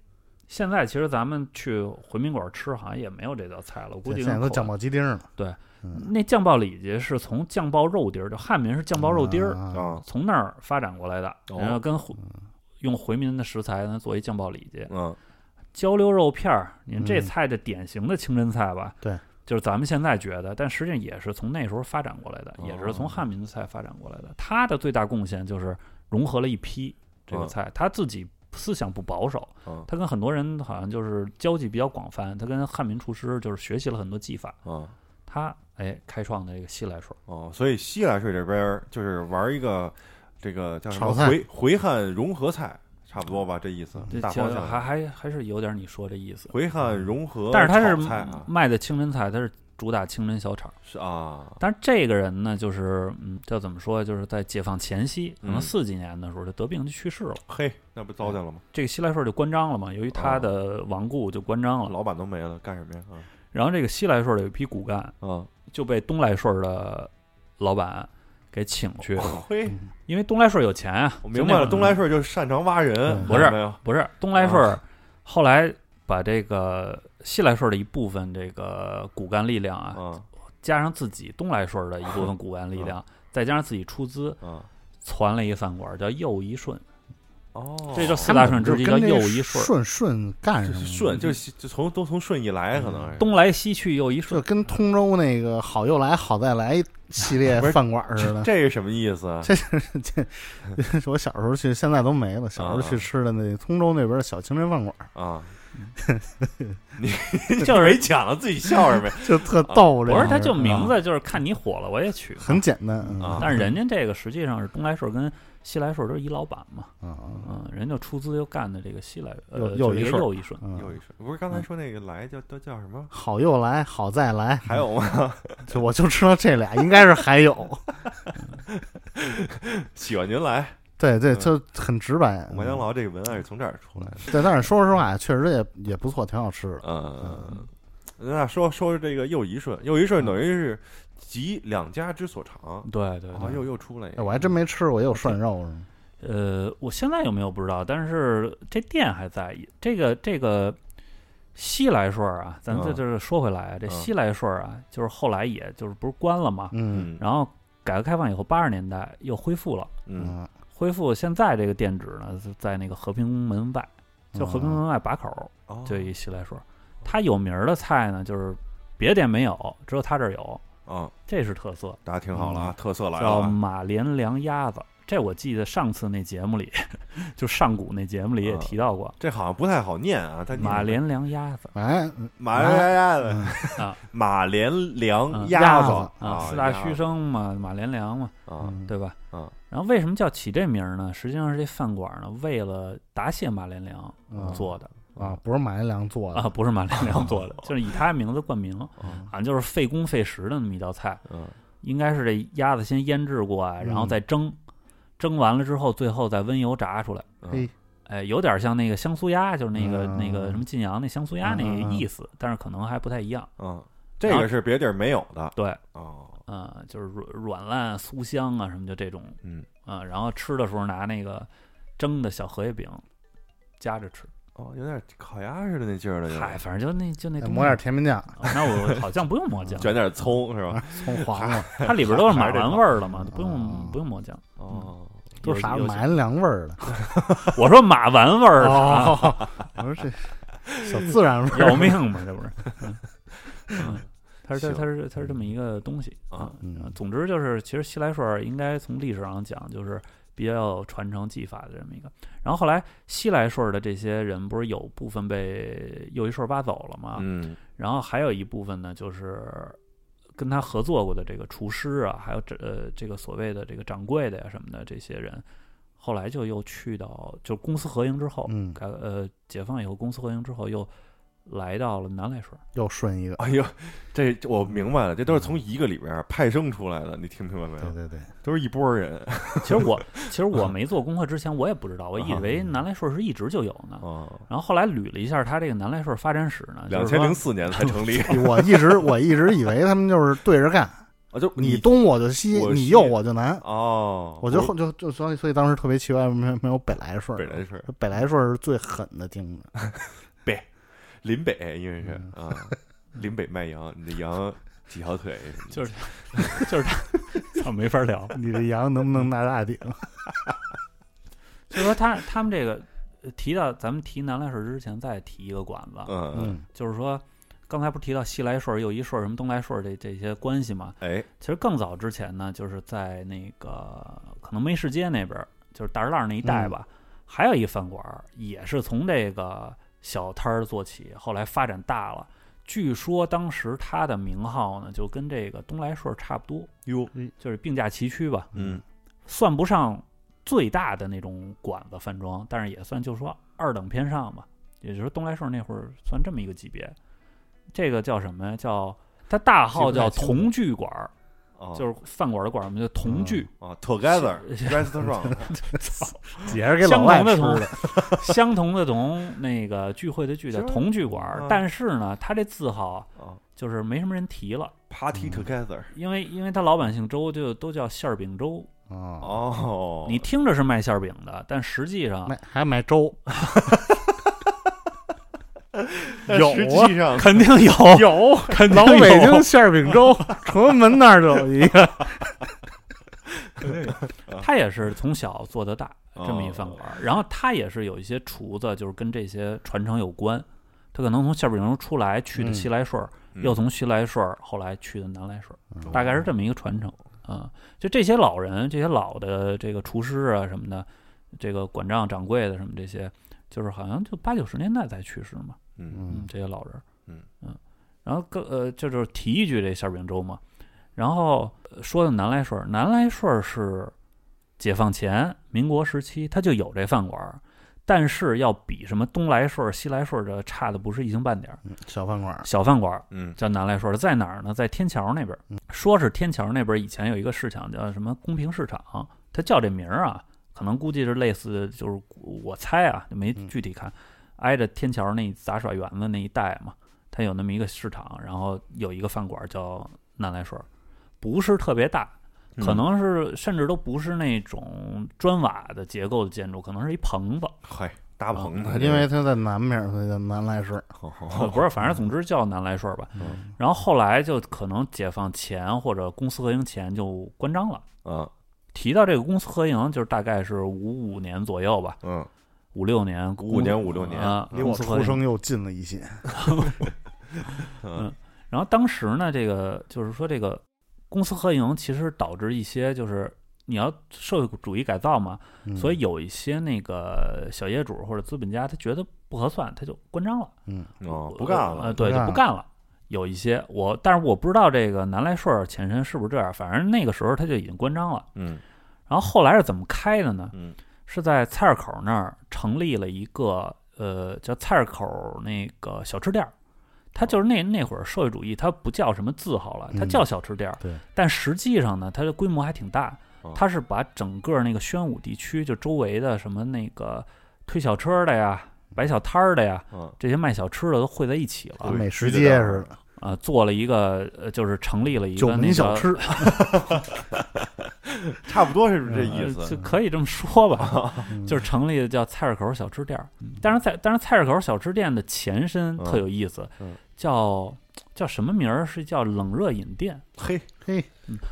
现在其实咱们去回民馆吃，好像也没有这道菜了。我估计现在都酱爆鸡丁了，对嗯，那酱爆里脊是从酱爆肉丁儿，就汉民是酱爆肉丁儿，从那儿发展过来的，哦然后跟回用回民的食材呢做一酱爆里脊”。。嗯焦溜肉片儿，您这嗯菜的典型的清真菜吧？对，就是咱们现在觉得，但实际上也是从那时候发展过来的，也是从哦汉民的菜发展过来的。它的最大贡献就是融合了一批这个嗯菜，他自己思想不保守，嗯他跟很多人好像就是交际比较广泛，他跟汉民厨师就是学习了很多技法，嗯他哎开创的这个西来水。哦，所以西来水这边就是玩一个这个叫什么回回汉融合菜，差不多吧？这意思这大方向还还还是有点你说这意思，回汉融合，但是他是卖的清真菜，他是主打清真小炒。是啊，但是这个人呢，就是嗯，叫怎么说，就是在解放前夕，可能嗯四几年的时候就得病就去世了。嘿，那不糟践了吗？这个西来顺就关张了嘛，由于他的亡故就关张了。老板都没了，干什么呀？啊然后这个西来顺有一批骨干啊就被东来顺的老板给请去，啊，嘿，因为东来顺有钱啊。我明白了，东来顺就擅长挖人，嗯不是？不是东来顺啊，后来把这个西来顺的一部分这个骨干力量啊，啊加上自己东来顺的一部分骨干力量，再加上自己出资，啊攒了一饭馆叫又一顺。哦，这就四大顺之一叫又一顺，顺顺干就上了，是顺，就就从都从顺义来，可能是东来西去又一顺就顺。跟通州那个好又来好再来系列 饭馆似的。这是什么意思啊？这这我小时候去，现在都没了。小时候去吃的那通州那边的小清真饭馆，啊，你就是没讲了，自己笑什么呀？就特逗。这不是，他就名啊字就是看你火了，我也取。很简单嗯啊但是人家这个实际上是东来顺跟西来顺都是一老板嘛，啊啊嗯，人就出资又干的这个西来，呃，又又一顺又一顺。嗯又一顺，不是刚才说那个来叫都叫什么？好又来好再来，还有吗？就我就知道这俩应该是还有。喜欢您来，对对，嗯就很直白。麦当劳这个文案是从这儿出来的。对，但是说实话，确实也也不错，挺好吃的。嗯，那说说这个又一顺，又一顺等于是集两家之所长，对对又又出来一哎，个，我还真没吃过，也有涮肉是吗？呃，我现在有没有不知道，但是这店还在。这个这个西来顺啊，咱这嗯就是说回来啊，这嗯西来顺啊，就是后来也就是不是关了嘛，嗯嗯然后改革开放以后，八十年代又恢复了。嗯嗯，恢复现在这个店址呢，是在那个和平门外，就和平门外把口，哦就一西来说。它有名儿的菜呢，就是别店没有，只有他这儿有，嗯，这是特色，大家听好了啊，特色来了叫啊，马连良鸭子。这我记得上次那节目里，就上古那节目里也提到过，这好像不太好念啊，它马连良鸭子哎，马连良鸭子嗯啊，马连良嗯鸭子啊，四大须生嘛，马连良嘛，啊嗯对吧？啊然后为什么叫起这名儿呢？实际上是这饭馆呢，为了答谢马连良嗯做的啊，不是马连良做的啊，不是马连良做的，就是以他名字冠名。嗯好像就是费工费时的那么一道菜，嗯应该是这鸭子先腌制过啊，然后再蒸，蒸完了之后，最后再温油炸出来。嘿，哎，有点像那个香酥鸭，就是那个、嗯那个什么晋阳那香酥鸭那个意思，但是可能还不太一样。嗯，这个是别地儿没有的对，哦，嗯、就是软软烂酥香啊什么就这种，嗯啊、然后吃的时候拿那个蒸的小荷叶饼夹着吃，哦，有点烤鸭似的那劲儿了，嗨，反正就那就那抹点甜面酱，哦那我好像不用抹酱，卷点葱是吧？葱黄了，它里边都是马还是这套丸味儿的嘛，不用哦不用抹酱。哦，都是啥马连良味儿的。我说马丸味儿的啊，哦，我说这小自然味儿，要命嘛，这不是？嗯，嗯它是行它是它是这么一个东西啊嗯嗯总之就是，其实西来顺儿应该从历史上讲，就是比较有传承技法的这么一个。然后后来西来顺儿的这些人，不是有部分被又一顺儿挖走了吗？嗯然后还有一部分呢，就是跟他合作过的这个厨师啊，还有这呃这个所谓的这个掌柜的呀什么的这些人，后来就又去到就公私合营之后，嗯改呃解放以后公私合营之后又来到了南来顺。又顺一个，哎呦，这这我明白了，这都是从一个里边派生出来的，你听明白没有？对对对，都是一波人其实我 其实我没做功课之前，我也不知道，我以为南来顺是一直就有呢。啊。然后后来捋了一下他这个南来顺发展史呢，两千零四年才成立，我一直我一直以为他们就是对着干，啊，就你东我就西，你右我就南，哦，我就就就所以所以当时特别奇怪，没没有北来顺，北来顺，北来顺是最狠的，听着，林北，因为是嗯啊，林北卖羊，你的羊几条腿？就是 就是他，操，没法聊。你的羊能不能拿大顶？就说他他们这个呃提到咱们提南来顺之前，再提一个馆子，嗯，嗯就是说刚才不是提到西来顺、右一顺、什么东来顺这这些关系嘛？哎，其实更早之前呢，就是在那个可能梅市街那边儿，就是大栅栏那一带吧，还有一饭馆儿，也是从这个小摊儿做起，后来发展大了。据说当时他的名号呢，就跟这个东来顺差不多，哟，就是并驾齐驱吧。嗯，算不上最大的那种馆子饭庄，但是也算就是说二等偏上吧。也就是说东来顺那会儿算这么一个级别。这个叫什么呀？叫他大号叫同聚馆儿，哦。就是饭馆的馆儿，我们叫同聚，啊，Together Restaurant，也是给相老外吃同的同的，相同的同，那个聚会的聚叫同聚馆。但是呢，他这字号啊就是没什么人提了，，Party 嗯。Together，因为因为他老板姓周，就都叫馅儿饼周。哦，哦，你听着是卖馅儿饼的，但实际上买还卖粥，但 有啊肯定有，有肯定老北京馅儿饼粥，崇文门那儿就有一个，他也是从小做到大这么一饭哦馆儿，然后他也是有一些厨子，就是跟这些传承有关。他可能从馅儿饼粥出来去的嗯。西来顺儿，嗯。又从西来顺儿后来去的南来顺儿，嗯大概是这么一个传承。啊、就这些老人，这些老的这个厨师啊什么的，这个管账掌柜的什么这些，就是好像就八九十年代才去世嘛。嗯。嗯嗯，这些老人，嗯。嗯，然后更呃，这就是提一句这馅儿饼粥嘛。然后呃说的南来顺儿，南来顺儿是解放前民国时期它就有这饭馆儿，但是要比什么东来顺儿、西来顺儿这差的不是一星半点儿。嗯小饭馆儿，小饭馆儿嗯。叫南来顺儿，在哪儿呢？在天桥那边儿。嗯。说是天桥那边儿以前有一个市场叫什么公平市场，它叫这名儿啊，可能估计是类似，就是我猜啊，就没嗯。具体看，挨着天桥那杂耍园子那一带嘛，它有那么一个市场，然后有一个饭馆叫南来顺儿，不是特别大。嗯可能是甚至都不是那种砖瓦的结构的建筑，可能是一棚子，嗨，搭棚子，因为它在南面，所以叫南来顺不是，反正总之叫南来顺儿吧。嗯然后后来就可能解放前或者公私合营前就关张了。嗯提到这个公私合营，就是大概是五五年左右吧，嗯五六年，55年五六年啊，离我。出生又近了一些。嗯然后当时呢，这个就是说这个公私合营其实导致一些就是你要社会主义改造嘛，嗯所以有一些那个小业主或者资本家他觉得不合算，他就关张了。嗯哦不干呃，了，对，就不干了。有一些我，但是我不知道这个南来顺儿前身是不是这样，反正那个时候他就已经关张了。嗯然后后来是怎么开的呢？嗯是在菜市口那儿成立了一个呃叫菜市口那个小吃店儿。它就是那那会儿社会主义，它不叫什么字号了，它嗯叫小吃店儿。对，但实际上呢，它的规模还挺大哦。它是把整个那个宣武地区就周围的什么那个推小车的呀、摆小摊儿的呀，嗯这些卖小吃的都汇在一起了美食街似的，啊，做了一个呃，就是成立了一个那个门小吃。差不多是不是这呃意思，就可以这么说吧，嗯就是成立的叫菜市口小吃店儿。但是在但是菜市口小吃店的前身嗯特有意思嗯，叫叫什么名儿？是叫冷热饮店。嘿，嘿，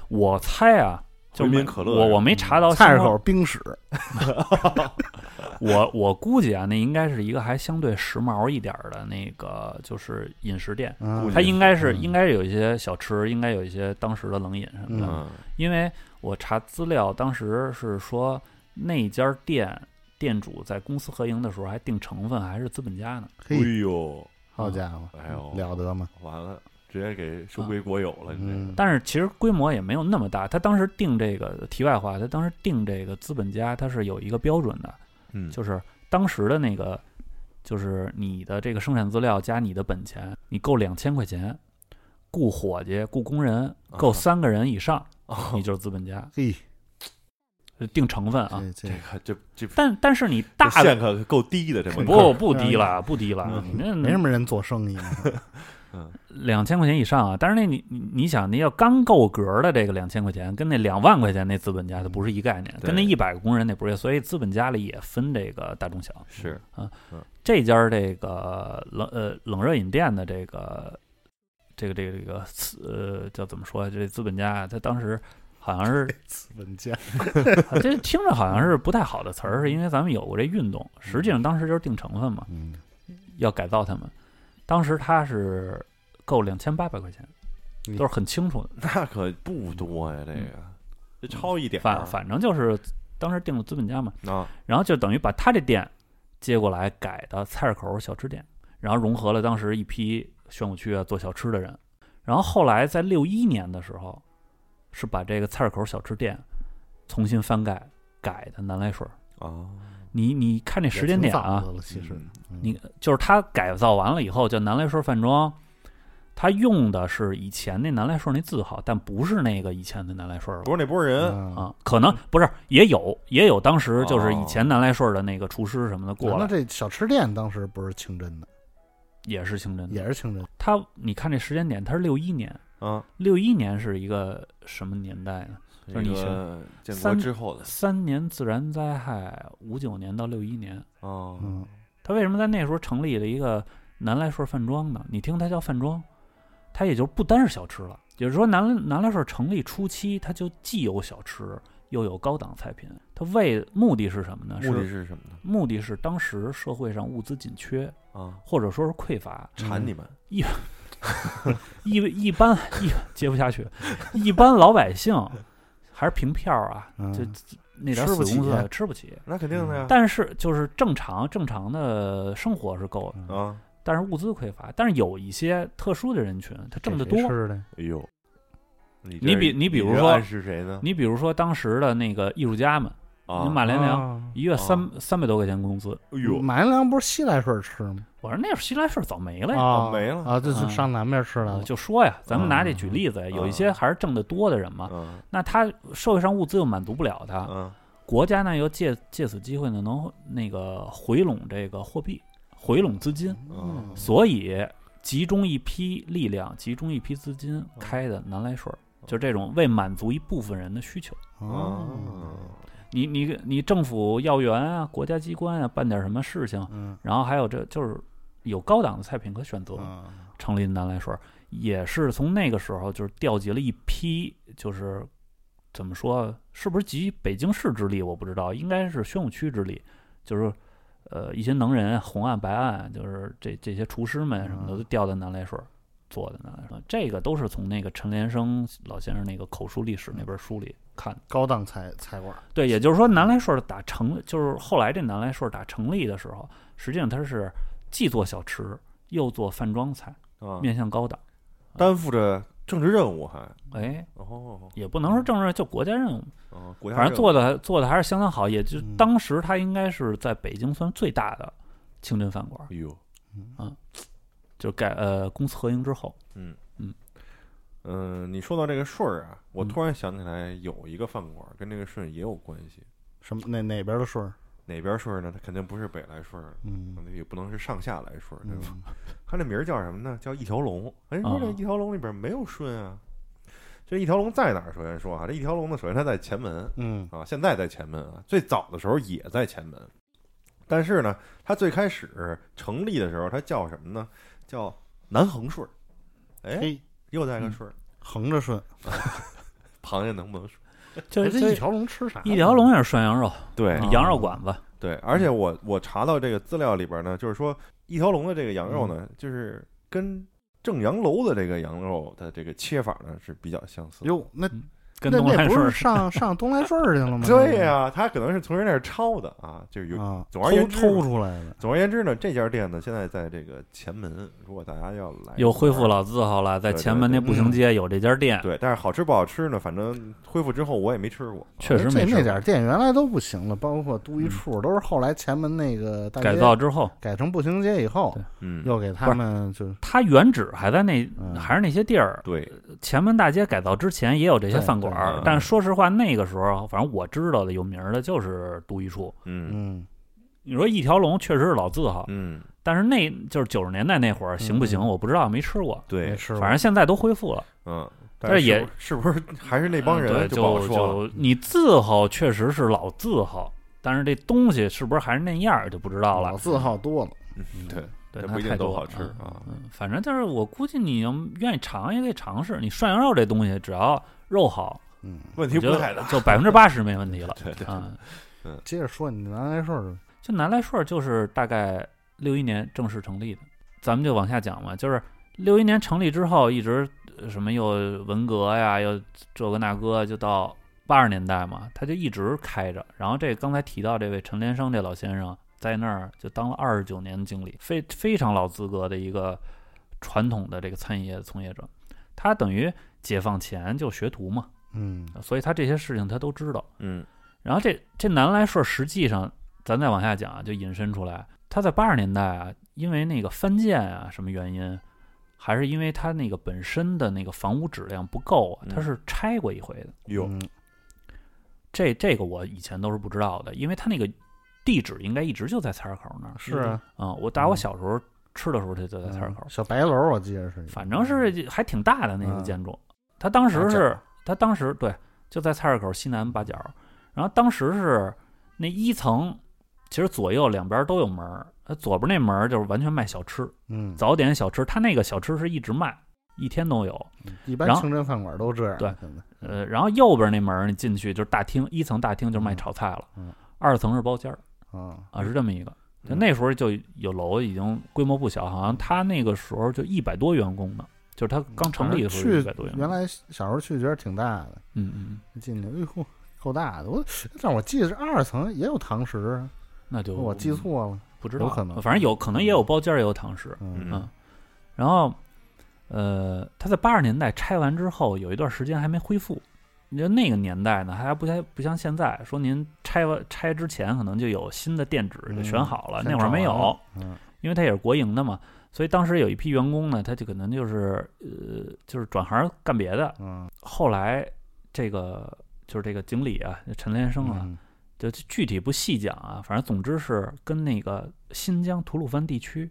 我猜啊，回民可乐我我没查到菜市口冰室，我我估计啊，那应该是一个还相对时髦一点儿的那个就是饮食店。嗯它应该是嗯应该有一些小吃，应该有一些当时的冷饮什么的。嗯因为我查资料，当时是说那家店店主在公私合营的时候还定成分还是资本家呢。哎嘿，呦，好家伙，哎呦，了得吗？完了，直接给收归国有了，你这嗯个，但是其实规模也没有那么大。他当时定这个题外话，他当时定这个资本家，他是有一个标准的，嗯，就是当时的那个就是你的这个生产资料加你的本钱，你够两千块钱，雇伙计、雇工人够啊三个人以上，哦你就是资本家。嘿，定成分啊，这这个这这但但是你大线可够低的，这门不不低了，不低了，嗯你那没什么人做生意 呢。两千块钱以上啊。但是那你你你想，那要刚够格的这个两千块钱，跟那两万块钱那资本家它不是一概念，跟那一百个工人那不是，所以资本家里也分这个大中小。是啊这家这个冷呃冷热饮店的这个这个这个这个呃叫怎么说？这资本家啊他当时好像是 资本家，啊 这听着好像是不太好的词儿，是因为咱们有过这运动，实际上当时就是定成分嘛，嗯，要改造他们。当时他是够两千八百块钱，嗯都是很清楚的。那可不多呀，这个这超一点儿反反正就是当时定了资本家嘛，啊，然后就等于把他这店接过来改的菜市口小吃店，然后融合了当时一批宣武区啊做小吃的人，然后后来在六一年的时候，是把这个菜市口小吃店重新翻盖改的南来顺儿。啊，你你看这时间点啊其实嗯嗯你就是他改造完了以后叫南来顺饭庄，他用的是以前那南来顺那字号，但不是那个以前的南来顺了。不是那波人嗯啊，可能不是，也有也有当时就是以哦前南来顺的那个厨师什么的过那，这小吃店当时不是清真的，也是清真的。也是清真。他你看这时间点，他是六一年，啊，六一年是一个什么年代呢？就是你那个建国三之后的三年自然灾害，五九年到六一年，哦，嗯，他为什么在那时候成立了一个南来顺饭庄呢？你听它叫饭庄，它也就不单是小吃了。也就是说南南来顺成立初期，它就既有小吃，又有高档菜品。它为目的是什么呢？目的是是什么呢？目的是当时社会上物资紧缺，啊，或者说是匮乏，馋你们一 一般一接不下去，一般老百姓还是凭票啊，嗯就那点吃不死工资起吃不起。那肯定的呀，但是就是正常正常的生活是够的，啊，但是物资匮乏。但是有一些特殊的人群，他挣得多。吃的，哎呦，你你比你比如说这暗示谁呢？你比如说当时的那个艺术家们，啊。你，马连良啊。一月三三百多块钱工资，哎呦，马连良不是西来顺吃吗？我说那会儿西来顺早没了呀。啊，没了。啊，这是啊。上南边吃来了。就说呀，咱们拿这举例子有一些还是挣得多的人嘛，嗯。那他社会上物资又满足不了他，嗯。国家呢又借借此机会呢能那个回笼这个货币，回笼资金，嗯。所以集中一批力量，集中一批资金开的南来顺儿，就这种为满足一部分人的需求。哦，你你你政府要员啊，国家机关啊，办点什么事情，嗯。然后还有这就是有高档的菜品可选择，嗯。成立的南来顺儿也是从那个时候就是调集了一批，就是怎么说，是不是集北京市之力我不知道，应该是宣武区之力，就是呃一些能人红案白案，就是这这些厨师们什么的嗯。都调到南来顺儿做的南来顺儿，这个都是从那个陈连生老先生那个口述历史那本书里看。的。高档菜菜馆儿，对，也就是说南来顺儿打成，就是后来这南来顺儿打成立的时候，实际上它是既做小吃又做饭庄菜，啊，面向高档。担负着政治任务还。哎，哦。也不能说政治，就国家任务，哦，国家反正做的的做的还是相当好。也就嗯。当时它应该是在北京算最大的清真饭馆，哎呦，就改呃公私合营之后，嗯嗯嗯，你说到这个顺儿啊，我嗯突然想起来有一个饭馆跟这个顺也有关系。什么哪哪边的顺儿？哪边顺儿呢？它肯定不是北来顺儿，嗯也不能是上下来顺儿，对吧？嗯它这名儿叫什么呢？叫一条龙。哎，你说这啊一条龙里边没有顺啊？这一条龙在哪儿？首先说啊，这一条龙呢，首先它在前门嗯啊，现在在前门啊，最早的时候也在前门。但是呢，它最开始成立的时候，它叫什么呢？叫南恒顺儿。哎，嘿，又带个顺儿，横着顺，螃蟹能不能顺？哎 就是这一条龙吃啥？一条龙也是涮羊肉，对。啊羊肉馆子，对，而且我我查到这个资料里边呢，就是说一条龙的这个羊肉呢，就是跟正阳楼的这个羊肉的这个切法呢是比较相似的。哟，那嗯跟那那不是东来顺儿上上东来顺儿去了吗？对呀、他可能是从人那儿抄的啊，就是有。啊，总而言之偷偷出来的。总而言之呢，这家店呢，现在在这个前门，如果大家要来，又恢复。老字号了，在前门那步行街有这家店，对，但是好吃不好吃呢？反正恢复之后我也没吃过。确实没吃过那点店原来都不行了，包括都一处都是后来前门那个大街改造之后，改成步行街以后，嗯，又给他们就它原址还在那嗯还是那些地儿。对，前门大街改造之前也有这些饭馆儿，但说实话，那个时候反正我知道的有名儿的就是都一处。嗯嗯你说一条龙确实是老字号，嗯，但是那就是九十年代那会儿行不行？嗯我不知道，没吃过。没对，吃过，反正现在都恢复了。嗯，但是也是不是还是那帮人不好就说了。就你字号确实是老字号，但是这东西是不是还是那样就不知道了老。字号多了。嗯对，对，不一定都好吃嗯啊嗯，反正就是我估计你要愿意尝也可以尝试。你涮羊肉这东西，只要肉好，嗯，问题不太大。就百分之八十没问题了。对对，啊，接着说你南来顺儿，就南来顺儿就是大概六一年正式成立的，咱们就往下讲嘛。就是六一年成立之后，一直呃什么又文革呀，又这个那个，就到八十年代嘛，他就一直开着。然后这刚才提到这位陈连生这老先生，在那儿就当了二十九年的经理，非非常老资格的一个传统的这个餐饮业从业者。他等于解放前就学徒嘛，嗯。所以他这些事情他都知道。嗯。然后这这南来顺实际上，咱再往下讲啊，就引申出来，他在八十年代啊，因为那个翻建啊什么原因，还是因为他那个本身的那个房屋质量不够啊，嗯。他是拆过一回的。有。嗯。这这个我以前都是不知道的，因为他那个地址应该一直就在菜市口那儿。是啊，啊、我打我小时候吃的时候，它就在菜市口。嗯，小白楼我记得是，反正是还挺大的那个嗯。建筑。他当时是，他当时对，就在菜市口西南八角。然后当时是那一层，其实左右两边都有门儿。呃左边那门儿就是完全卖小吃，嗯，早点小吃。他那个小吃是一直卖，一天都有。一般清真饭馆都这样，对呃，然后右边那门儿你进去就是大厅，一层大厅就卖嗯炒菜了，嗯二层是包间儿啊，啊，是这么一个。就嗯那时候就有楼，已经规模不小，好像他那个时候就一百多员工呢，就是它刚成立的时候一百多。原来小时候去觉得挺大的，嗯嗯，嗯进去，哎呦，够大的。我但我记得是二层也有堂食啊，那就我记错了。不知道，有可能反正有可能也有包间儿，也有堂食。嗯嗯，然后，呃，它在八十年代拆完之后，有一段时间还没恢复。你说那个年代呢，还不太不像现在，说您拆完拆之前可能就有新的店址就选好了，先那会儿没有嗯因为它也是国营的嘛，所以当时有一批员工呢，他就可能就是呃，就是转行干别的。嗯后来这个就是这个经理啊，陈连生啊，嗯就具体不细讲啊，反正总之是跟那个新疆吐鲁番地区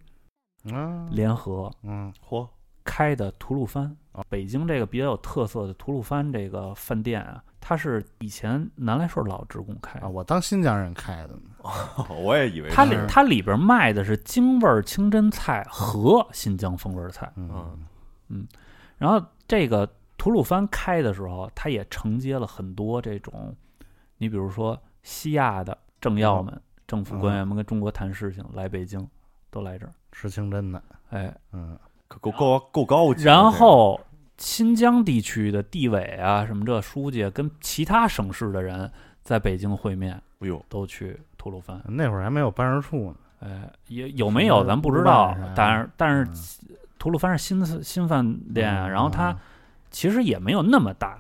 啊联合嗯嚯，开的吐鲁番啊。北京这个比较有特色的吐鲁番这个饭店啊，它是以前南来顺老职工开啊，的。我当新疆人开的呢。我也以为它里是。它里边卖的是京味儿清真菜和新疆风味菜，嗯。嗯然后这个吐鲁番开的时候，它也承接了很多这种，你比如说西亚的政要们、政府官员们跟中国谈事情来北京，都来这儿，吃清真的，哎，嗯。可够够够高级的。然后新疆地区的地委啊，什么这书记啊跟其他省市的人在北京会面，哎呦，都去吐鲁番。那会儿还没有办事处呢。哎，也有没有咱不知道但是但是嗯吐鲁番是新新饭店然后它其实也没有那么大，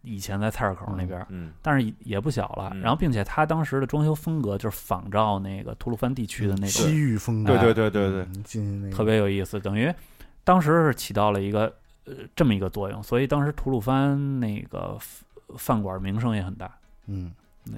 以前在菜市口那边，嗯。但是也不小了。嗯。然后并且它当时的装修风格就是仿照那个吐鲁番地区的那种西域风格，对对对对对，嗯，那个特别有意思，等于当时是起到了一个呃这么一个作用，所以当时吐鲁番那个饭饭馆名声也很大。嗯，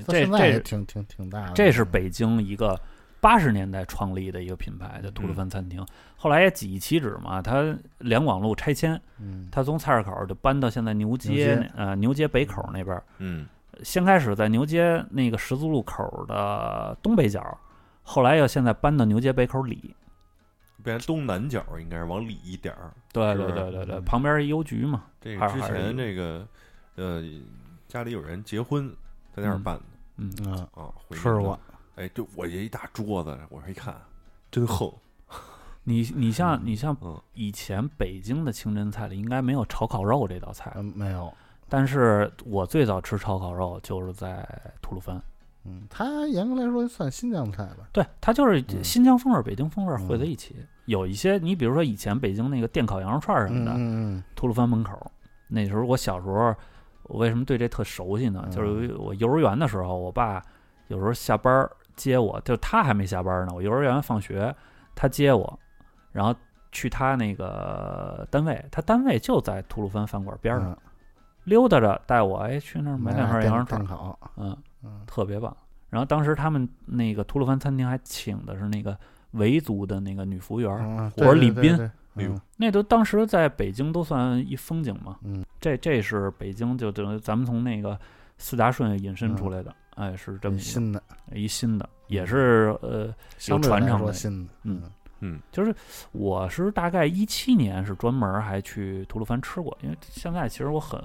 到这这挺挺挺大的。这是北京一个八十年代创立的一个品牌的吐鲁番餐厅，后来也几易其止嘛，它两广路拆迁，嗯它从菜市口就搬到现在牛街牛街呃牛街北口那边儿。嗯先开始在牛街那个十字路口的东北角，后来又现在搬到牛街北口里。变成东南角应该是往里一点儿。对对对对对，嗯旁边一邮局嘛。这个之前这个呃家里有人结婚在那儿嗯办的嗯，啊，啊，吃过，哎，就我这一大桌子，我这一看真横，你你像你像嗯以前北京的清真菜里应该没有炒烤肉这道菜，嗯，没有，但是我最早吃炒烤肉就是在吐鲁番，嗯，它严格来说算新疆菜吧？对，它就是嗯新疆风味儿、北京风味儿汇在一起。有一些，你比如说以前北京那个电烤羊肉串儿什么嗯的，嗯吐鲁番门口，那时候我小时候，我为什么对这特熟悉呢？嗯就是我幼儿园的时候，我爸有时候下班儿接我，就他还没下班呢，我幼儿园放学，他接我，然后去他那个单位，他单位就在吐鲁番饭馆边儿上，嗯，溜达着带我，哎，去那儿买两串羊肉串嗯特别棒。然后当时他们那个吐鲁番餐厅还请的是那个维族的那个女服务员或者李斌，那都当时在北京都算一风景嘛。嗯，这这是北京就等于咱们从那个四大顺引申出来的，哎，是这么一新的，一新的，也是呃，有传承的新的，嗯。嗯。就是我是大概一七年是专门还去吐鲁番吃过，因为现在其实我很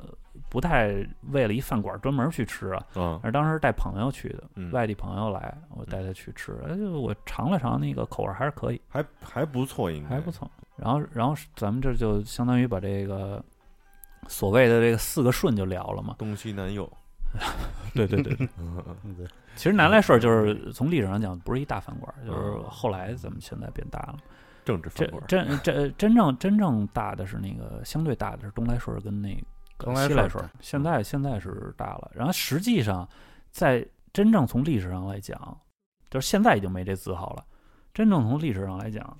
不太为了一饭馆专门去吃啊，嗯。而当时带朋友去的，嗯。外地朋友来，我带他去吃，哎，就我尝了尝，那个口味还是可以，还还不错，应该。还不错。然后，然后咱们这就相当于把这个所谓的这个四个顺就聊了嘛。东西南右，对 对对，对，其实南来顺就是从历史上讲不是一大饭馆，就是哦后来咱们现在变大了。政治这饭馆，真真真正真正大的是那个相对大的是东来顺跟那个东来西来顺顺大，现在现在是大了。然后实际上在真正从历史上来讲，就是现在已经没这字号了。真正从历史上来讲，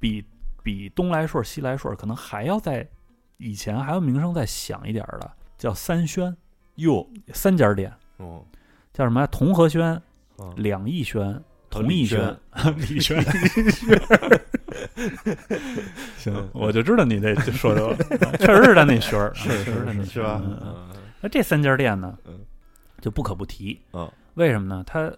比比东来顺、西来顺可能还要在以前还要名声再响一点儿的，叫三轩，哟三家店，哦叫什么呀？同和轩、啊两义轩、哦同义轩李，李轩。行，我就知道你这说这个，确实是他那轩儿，是是轩儿是吧？那这三家店呢嗯，就不可不提。嗯为什么呢？它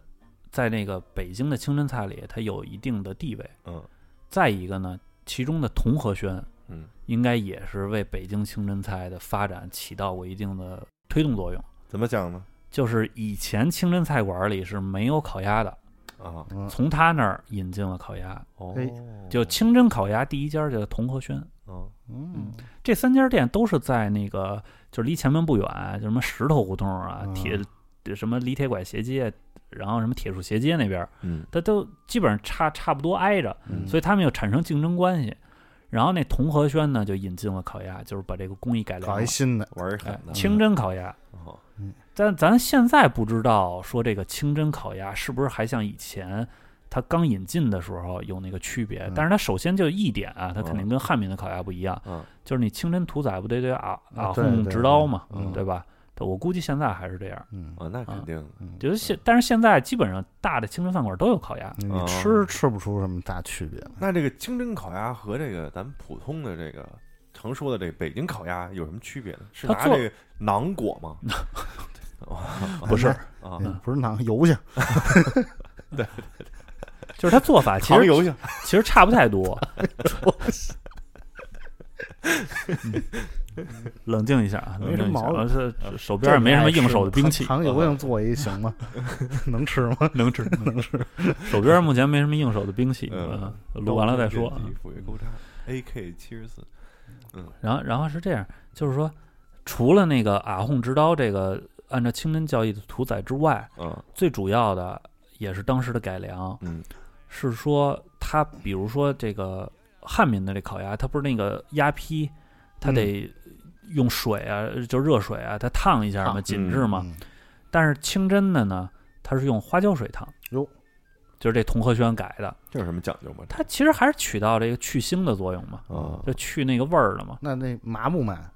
在那个北京的清真菜里，它有一定的地位。嗯再一个呢，其中的同和轩嗯应该也是为北京清真菜的发展起到过一定的推动作用。怎么讲呢？就是以前清真菜馆里是没有烤鸭的，从他那儿引进了烤鸭。哦。哎，就清真烤鸭第一家叫同和轩，哦。嗯。这三家店都是在那个就是离前门不远，就什么石头胡同啊、嗯。铁什么离铁拐斜街，然后什么铁树斜街那边，嗯。它都基本上差差不多挨着，嗯。所以他们又产生竞争关系。然后那同和轩呢就引进了烤鸭，就是把这个工艺改良了。搞一，新的，哎玩儿狠，的。清真烤鸭。哦但咱现在不知道说这个清真烤鸭是不是还像以前它刚引进的时候有那个区别？嗯但是它首先就一点啊，它肯嗯定跟汉民的烤鸭不一样，嗯就是你清真屠宰不得得啊啊轰直刀嘛，嗯对吧？我估计现在还是这样。嗯啊，那肯定的嗯，就是现，但是现在基本上大的清真饭馆都有烤鸭。你哦吃吃不出什么大区别来。那这个清真烤鸭和这个咱们普通的这个常说的这个北京烤鸭有什么区别呢？是拿这个囊裹吗？不是，啊，嗯不是馕油性，对就是它做法其实糖油性其实差不太多。冷静一下啊，冷没什静一下。么毛病手边也没什么硬手的兵器，糖油性做一行吗？能吃吗？能吃能吃。手边目前没什么硬手的兵器，嗯嗯，录完了再说。斧钺钩叉，AK 七十四，嗯然后，然后是这样，就是说，除了那个阿訇之刀这个按照清真教义的屠宰之外，嗯最主要的也是当时的改良，嗯是说它比如说这个汉民的这烤鸭，它不是那个鸭坯，它得用水啊，就热水啊，它烫一下嘛，紧致嘛。嗯但是清真的呢，它是用花椒水烫，哟，就是这同和轩改的，这有什么讲究吗？它其实还是起到这个去腥的作用嘛，啊就去那个味儿了嘛。那那麻不麻？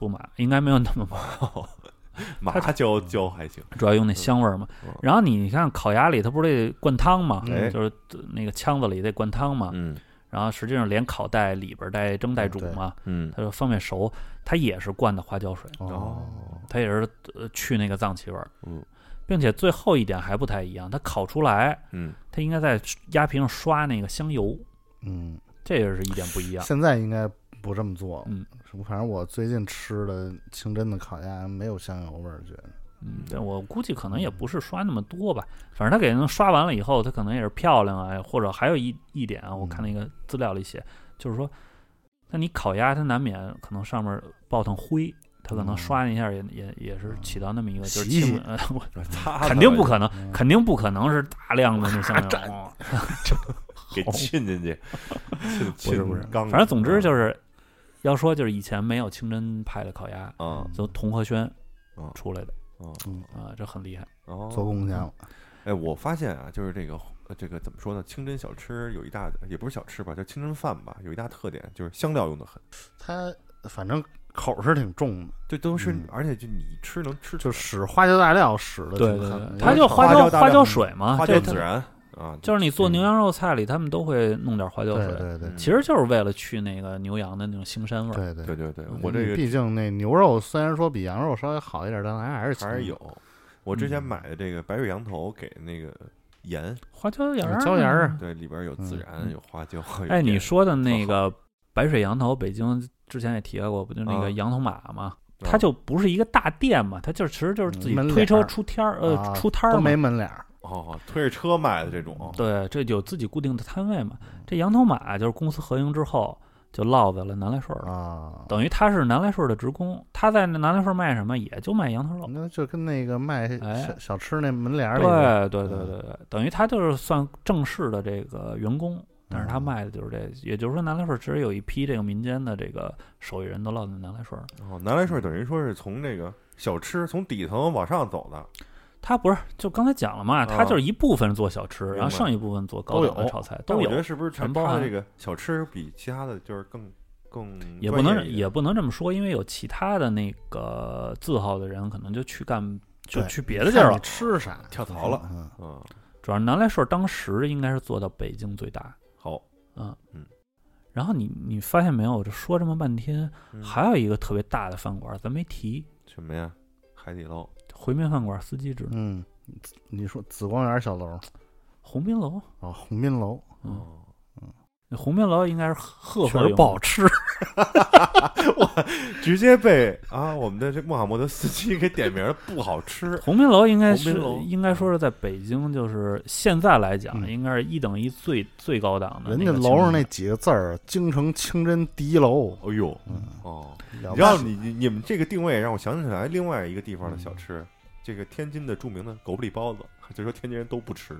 不麻，应该没有那么麻，麻椒椒还行，主要用那香味儿嘛。嗯然后你你看烤鸭里它不是得灌汤嘛，哎就是那个腔子里得灌汤嘛。嗯然后实际上连烤带里边带蒸带煮嘛，嗯它就方便熟。它也是灌的花椒水，哦，它也是呃去那个脏气味儿。嗯并且最后一点还不太一样，它烤出来，嗯它应该在鸭皮上刷那个香油，嗯，这也是一点不一样。现在应该不这么做了。嗯反正我最近吃的清真的烤鸭没有香油味儿，觉得。嗯，对我估计可能也不是刷那么多吧，反正他给人刷完了以后，他可能也是漂亮啊，或者还有一一点啊，我看那个资料里写，就是说，那你烤鸭它难免可能上面爆腾灰，它可能嗯。刷一下也也也是起到那么一个，就是清 擦肯定不可能，嗯肯定不可能是大量的那香 油。哦。给浸进去，沁不是不是，反正总之就是是要说就是以前没有清真派的烤鸭，啊就同和轩嗯出来的啊嗯啊，这很厉害。哦，做贡献了。哎，我发现啊，就是这个呃这个怎么说呢？清真小吃有一大，也不是小吃吧，叫清真饭吧，有一大特点就是香料用的很，它反正口是挺重的，这都是，嗯而且就你吃能吃出就来使花椒大料使的对挺狠对它就花花椒花椒大料椒水嘛，花椒孜然啊，就是你做嗯牛羊肉菜里，他们都会弄点花椒水，对对其实就是为了去那个牛羊的那种腥膻味儿。对对对对对嗯，我这个毕竟那牛肉虽然说比羊肉稍微好一点，但还是还是有。我之前嗯买的这个白水羊头给那个盐，花椒盐儿，椒盐儿啊对，里边有孜嗯然，嗯有花椒。哎，你说的那个白水羊头，北京之前也提到过，不就那啊个羊头马嘛？啊它就不是一个大店嘛，它就其实就是自己推车出摊儿，呃，啊出摊儿都没。门脸儿，哦，推着车卖的这种，对，这有自己固定的摊位嘛。这羊头马就是公司合营之后就落在了南来顺儿了，啊，等于他是南来顺儿的职工，他在那南来顺儿卖什么，也就卖羊头肉。那就跟那个卖哎小小吃那门帘儿对对对对对，等于他就是算正式的这个员工，但是他嗯卖的就是这，也就是说南来顺儿其实有一批这个民间的这个手艺人都落在南来顺儿。哦，南来顺等于说是从这个小吃从底层往上走的，他不是就刚才讲了嘛，他就是一部分做小吃，然后剩一部分做高档的炒菜都有。但我觉，得是不是全包含这个小吃比其他的就是更更也不能也不能这么说，因为有其他的那个字号的人可能就去干就去别的地儿了。吃啥跳槽了。嗯，嗯。主要南来顺儿当时应该是做到北京最大，好。嗯。嗯。然后你你发现没有？我这说这么半天，嗯。还有一个特别大的饭馆，咱没提，什么呀？海底捞回民饭馆司机指，嗯，你说紫光园小楼鸿宾楼。啊，鸿宾楼嗯，哦，那鸿宾楼应该是赫确赫有不好吃，我直接被啊我们的这穆罕默德司机给点名了，不好吃。鸿宾楼应该是应该说是在北京，就是现在来讲，嗯应该是一等一最最高档的人。家楼上那几个字儿“京城清真第一楼哎呦，嗯哦，”，然后你你你你们这个定位让我想起来另外一个地方的小嗯吃，这个天津的著名的狗不理包子，就说天津人都不吃。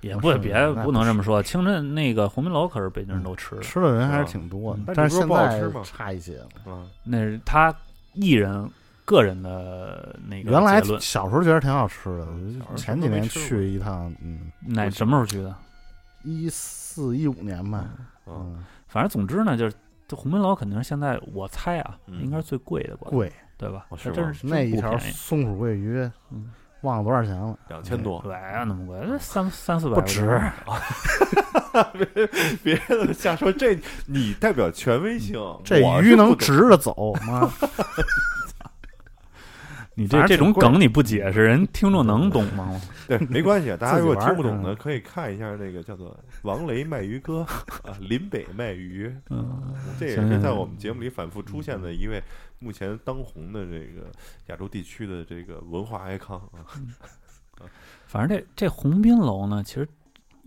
也不别不能这么说，清真那个鸿宾楼可是北京人都吃的，吃的人还是挺多的嗯，但是现在差一些了。啊，那是他艺人个人的那个原来。小时候觉得挺好吃的嗯小时候，前几年去一趟，嗯，那什么时候去的？一四一五年吧，嗯嗯，反正总之呢，就是这鸿宾楼肯定是现在我猜啊，嗯应该是最贵的吧，贵，对吧？哦是吗它真是那一条松鼠桂鱼嗯，忘了多少钱了，两千多，对啊，那么贵，这三三四百不值。别别瞎说，这你代表权威性，这鱼能直着走吗？你这这种梗你不解释，人听众能懂吗？对，没关系，大家如果听不懂的，嗯可以看一下那个叫做王雷卖鱼哥 啊，林北卖鱼，嗯，这也是在我们节目里反复出现的一位目前当红的这个亚洲地区的这个文化 icon 啊。反正这这鸿宾楼呢，其实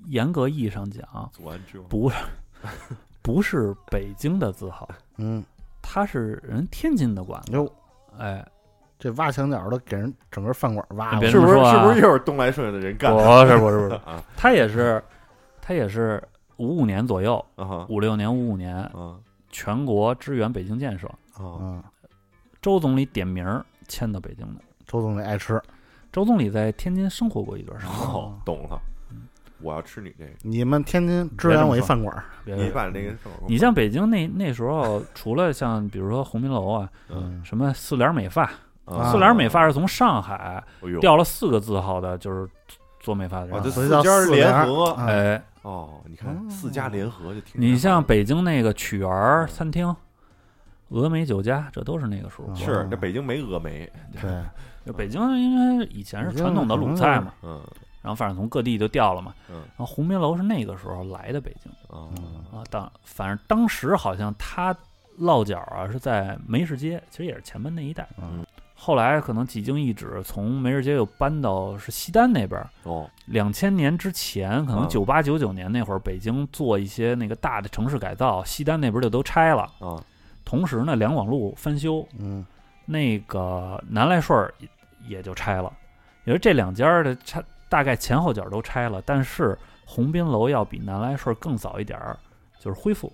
严格意义上讲，左岸之王不是不是北京的字号，嗯，它是人天津的馆子。哟，哎，这挖墙角都给人整个饭馆挖别了是不是是不是又是东来顺的人干不的是不是不是，啊。他也是他也是五五年左右，五六年五五年，啊全国支援北京建设，周总理点名儿迁到北京的。周总理爱吃，周总理在天津生活过一段时间，哦，懂了嗯，我要吃你这个，你们天津支援我一饭馆，别你把那个你像北京那那时候，除了像比如说鸿宾楼啊，嗯什么四联美发，啊。四联美发是从上海哎呦。调了四个字号的，就是做美发的人四家联联合啊。哎，哦，你看哦。四家联合就挺你像北北京那个曲园儿餐厅、峨眉酒家，这都是那个时候。是这北京没峨眉，对，就北京因为以前是传统的鲁菜嘛，嗯然后反正从各地就调了嘛。嗯。然后鸿宾楼是那个时候来的北京啊嗯。啊，当反正当时好像他落脚啊是在梅市街，其实也是前门那一带。嗯后来可能几经易址，从梅市街又搬到是西单那边儿。哦两千年之前，可能嗯九八九九年那会儿，北京做一些那个大的城市改造，西单那边就都拆了。啊同时呢，两广路翻修，嗯那个南来顺儿也也就拆了，也是这两家儿的拆大概前后脚都拆了，但是鸿宾楼要比南来顺儿更早一点儿，就是恢复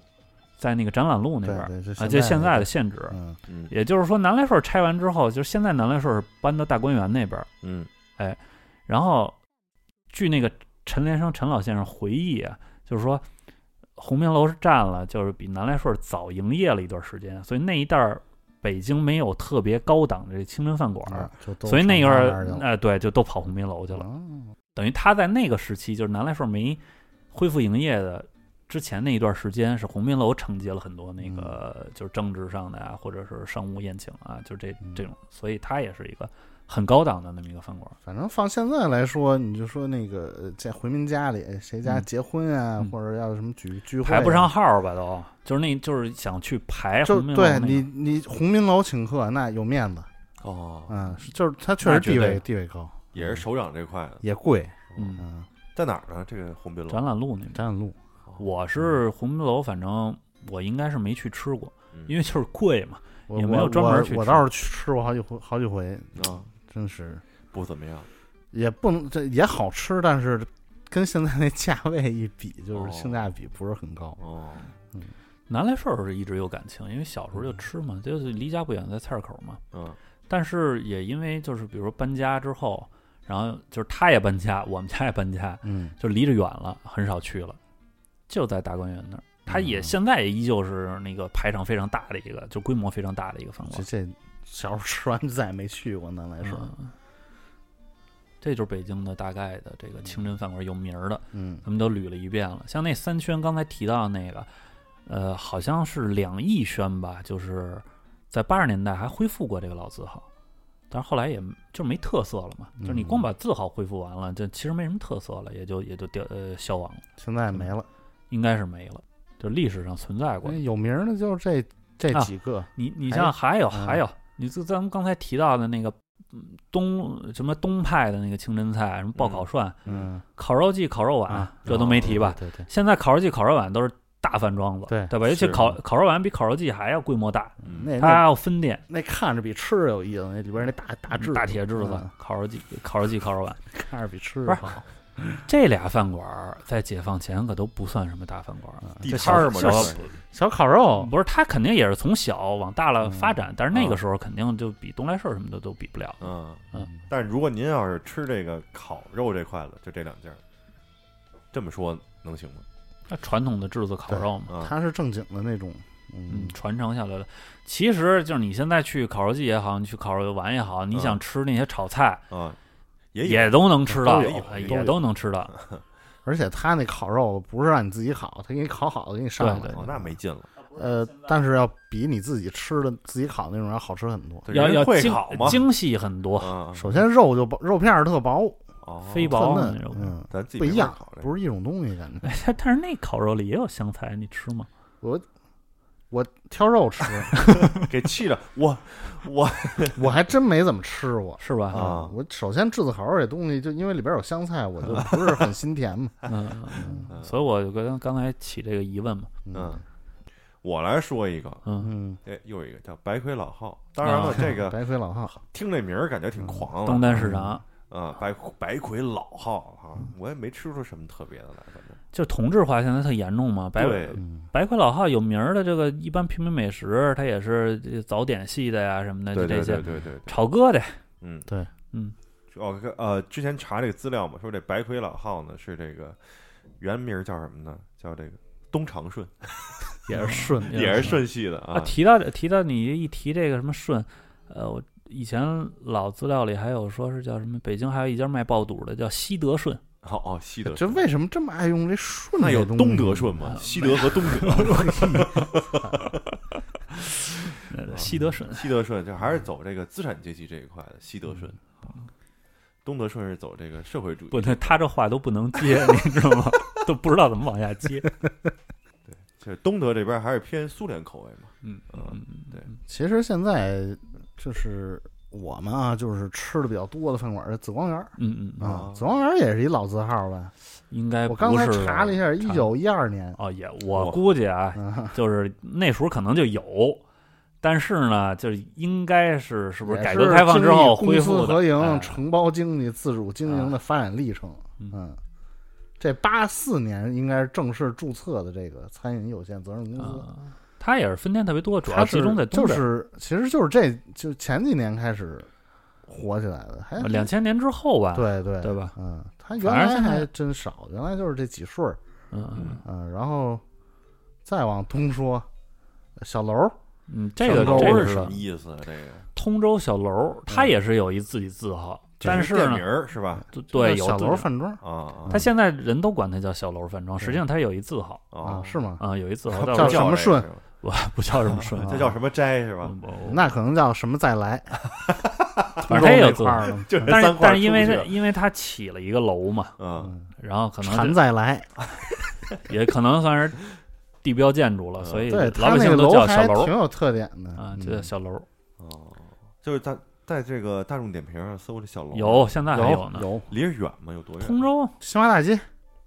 在那个展览路那边啊，就现在的的现址。嗯。嗯。也就是说，南来顺儿拆完之后，就是现在南来顺儿搬到大观园那边嗯，哎然后据那个陈连生陈老先生回忆啊，就是说鸿宾楼是占了，就是比南来顺儿早营业了一段时间，所以那一带儿北京没有特别高档的这清真饭馆所以那个上儿哎对，就都跑鸿宾楼去了。哦。等于他在那个时期，就是南来顺儿没恢复营业的之前那一段时间，是鸿宾楼承接了很多那个就是政治上的啊，或者是商务宴请啊，就这嗯。这种，所以它也是一个很高档的那么一个饭馆。反正放现在来说，你就说那个呃在回民家里，谁家嗯。结婚啊，嗯。或者要什么举聚会、排不上。号儿吧都，就是那就是想去排就鸿宾楼那个。对你，你鸿宾楼请客那有面子，哦，嗯，是就是他确实那绝对。地位地位高，也是首长这块的，也贵，嗯，嗯，在哪儿呢？这个鸿宾楼？展览路那边。展览路，我是鸿宾楼，反正我应该是没去吃过，嗯。因为就是贵嘛。也没有专门去吃我我倒是去吃过好几回，好几回，啊。真是。不怎么样，也不能这也好吃，但是跟现在那价位一比，就是哦。性价比不是很高。哦，嗯。南来顺儿是一直有感情，因为小时候就吃嘛，就是离家不远，在菜市口嘛。嗯。但是也因为就是比如说搬家之后，然后就是他也搬家，我们家也搬家，嗯，就离着远了，很少去了，就在大观园那儿。他也嗯现在依旧是那个排场非常大的一个，就规模非常大的一个饭馆。这这小时候吃完再也没去过南来顺。嗯，这就是北京的大概的这个清真饭馆有名儿的，嗯咱们都捋了一遍了。像那三轩刚才提到的那个，呃，好像是两亿轩吧，就是在八十年代还恢复过这个老字号，但是后来也就没特色了嘛，就是你光把字号恢复完了，这其实没什么特色了，也就也就掉呃消亡了，现在没了。应该是没了，就历史上存在过。有名儿的就这这啊几个，你你像还有嗯还有，你就咱们刚才提到的那个。嗯东什么东派的那个清真菜，什么爆烤涮、嗯，烤肉季、烤肉碗，啊这都没提吧？对对，现在烤肉季、烤肉碗都是大饭庄子，对对吧？尤其烤烤肉碗比烤肉季还要规模大，嗯那它还要分店，那看着比吃着有意思，那里边那大大炙大铁炙子嗯、烤肉季、烤肉季、烤肉碗，看着比吃着好。这俩饭馆儿在解放前可都不算什么大饭馆儿。地摊儿嘛，小小烤肉，不是，它肯定也是从小往大了发展，但是那个啊时候肯定就比东来顺什么的都比不了。嗯嗯但是如果您要是吃这个烤肉这块子，就这两家儿，这么说能行吗？那传统的炙子烤肉嘛，啊，它是正经的那种，嗯嗯，，传承下来的。其实就是你现在去烤肉季也好，你去烤肉丸也好，你想吃那些炒菜啊，也也都能吃到，也都能吃到。而且他那烤肉不是让你自己烤，他给你烤好了给你上来对，哦，那没劲了。呃，但是要比你自己吃的自己烤那种要好吃很多。要要精，精细很多，啊，首先肉就薄，肉片儿特薄，哦飞特嫩薄的那种。嗯，咱自己不一样不是一种东西感觉。哎，但是那烤肉里也有香菜，你吃吗？我我挑肉吃，给气的，我我我还真没怎么吃过。是吧？啊我首先炙子烤肉这东西，就因为里边有香菜，我就不是很心甜嘛。嗯，嗯所以我就跟刚才起这个疑问嘛。嗯，我来说一个，嗯，嗯，哎，又一个叫白魁老号。当然了啊，这个 白魁老号，听这名儿感觉挺狂东的单市场啊，白白魁老号哈，我也没吃出什么特别的来，反正就同质化现在特严重嘛。白对嗯，白魁老号有名儿的这个一般平民美食，它也是这早点系的呀什么的，就这些对对对对，炒疙瘩。嗯对，嗯，哦呃，之前查这个资料嘛，说这白魁老号呢是这个原名叫什么呢？叫这个东长顺，也是顺，也是顺系的啊，啊。提到提到你一提这个什么顺，呃，我以前老资料里还有说是叫什么，北京还有一家卖爆肚的叫西德顺，哦哦，西德这为什么这么爱用这顺？那有东德顺吗？西德和东德，呃 西德顺。西德顺就还是走这个资产阶级这一块的西德顺，东德顺是走这个社会主义。不，他他这话都不能接，你知道吗？都不知道怎么往下接。对就是东德这边还是偏苏联口味嘛。嗯嗯嗯，对其实现在就是我们啊，就是吃的比较多的饭馆是紫光园儿嗯嗯嗯，啊，紫光园儿也是一老字号吧？应该我刚才查了一下，一九一二年。哦，也我估计啊，啊，就是那时候可能就有，但是呢，就是应该是是不是改革开放之后恢公司复合营、哎承包经济、自主经营的发展历程。嗯嗯，这八四年应该是正式注册的这个餐饮有限责任公司。啊，它也是分店特别多，主要集中在东就。是其实就是这就前几年开始火起来的，还两千年之后吧，对对对吧？嗯，它原来还真少，原来就是这几顺儿，嗯嗯嗯，然后再往东说，小楼儿嗯，这个这个是是什么意思啊？这个通州小楼，它也是有一自己字号，但是店名，是吧？对小楼饭庄啊啊他现在人都管它叫小楼饭庄，实际上它有一字号啊啊，是吗？啊，有一字号叫什么顺不不叫什么顺，这叫什么斋是吧？那可能叫什么再来，反正它也有块儿，的，就是但是但是因为出不去它因为它起了一个楼嘛，嗯嗯，然后可能馋这再来，也可能算是地标建筑了，嗯所以对老百姓都叫小还楼挺有特点的啊，嗯就叫小楼。哦，就是在在这个大众点评上搜这小楼，有，现在还有呢。有离着远吗？有多远？通州，新华大街，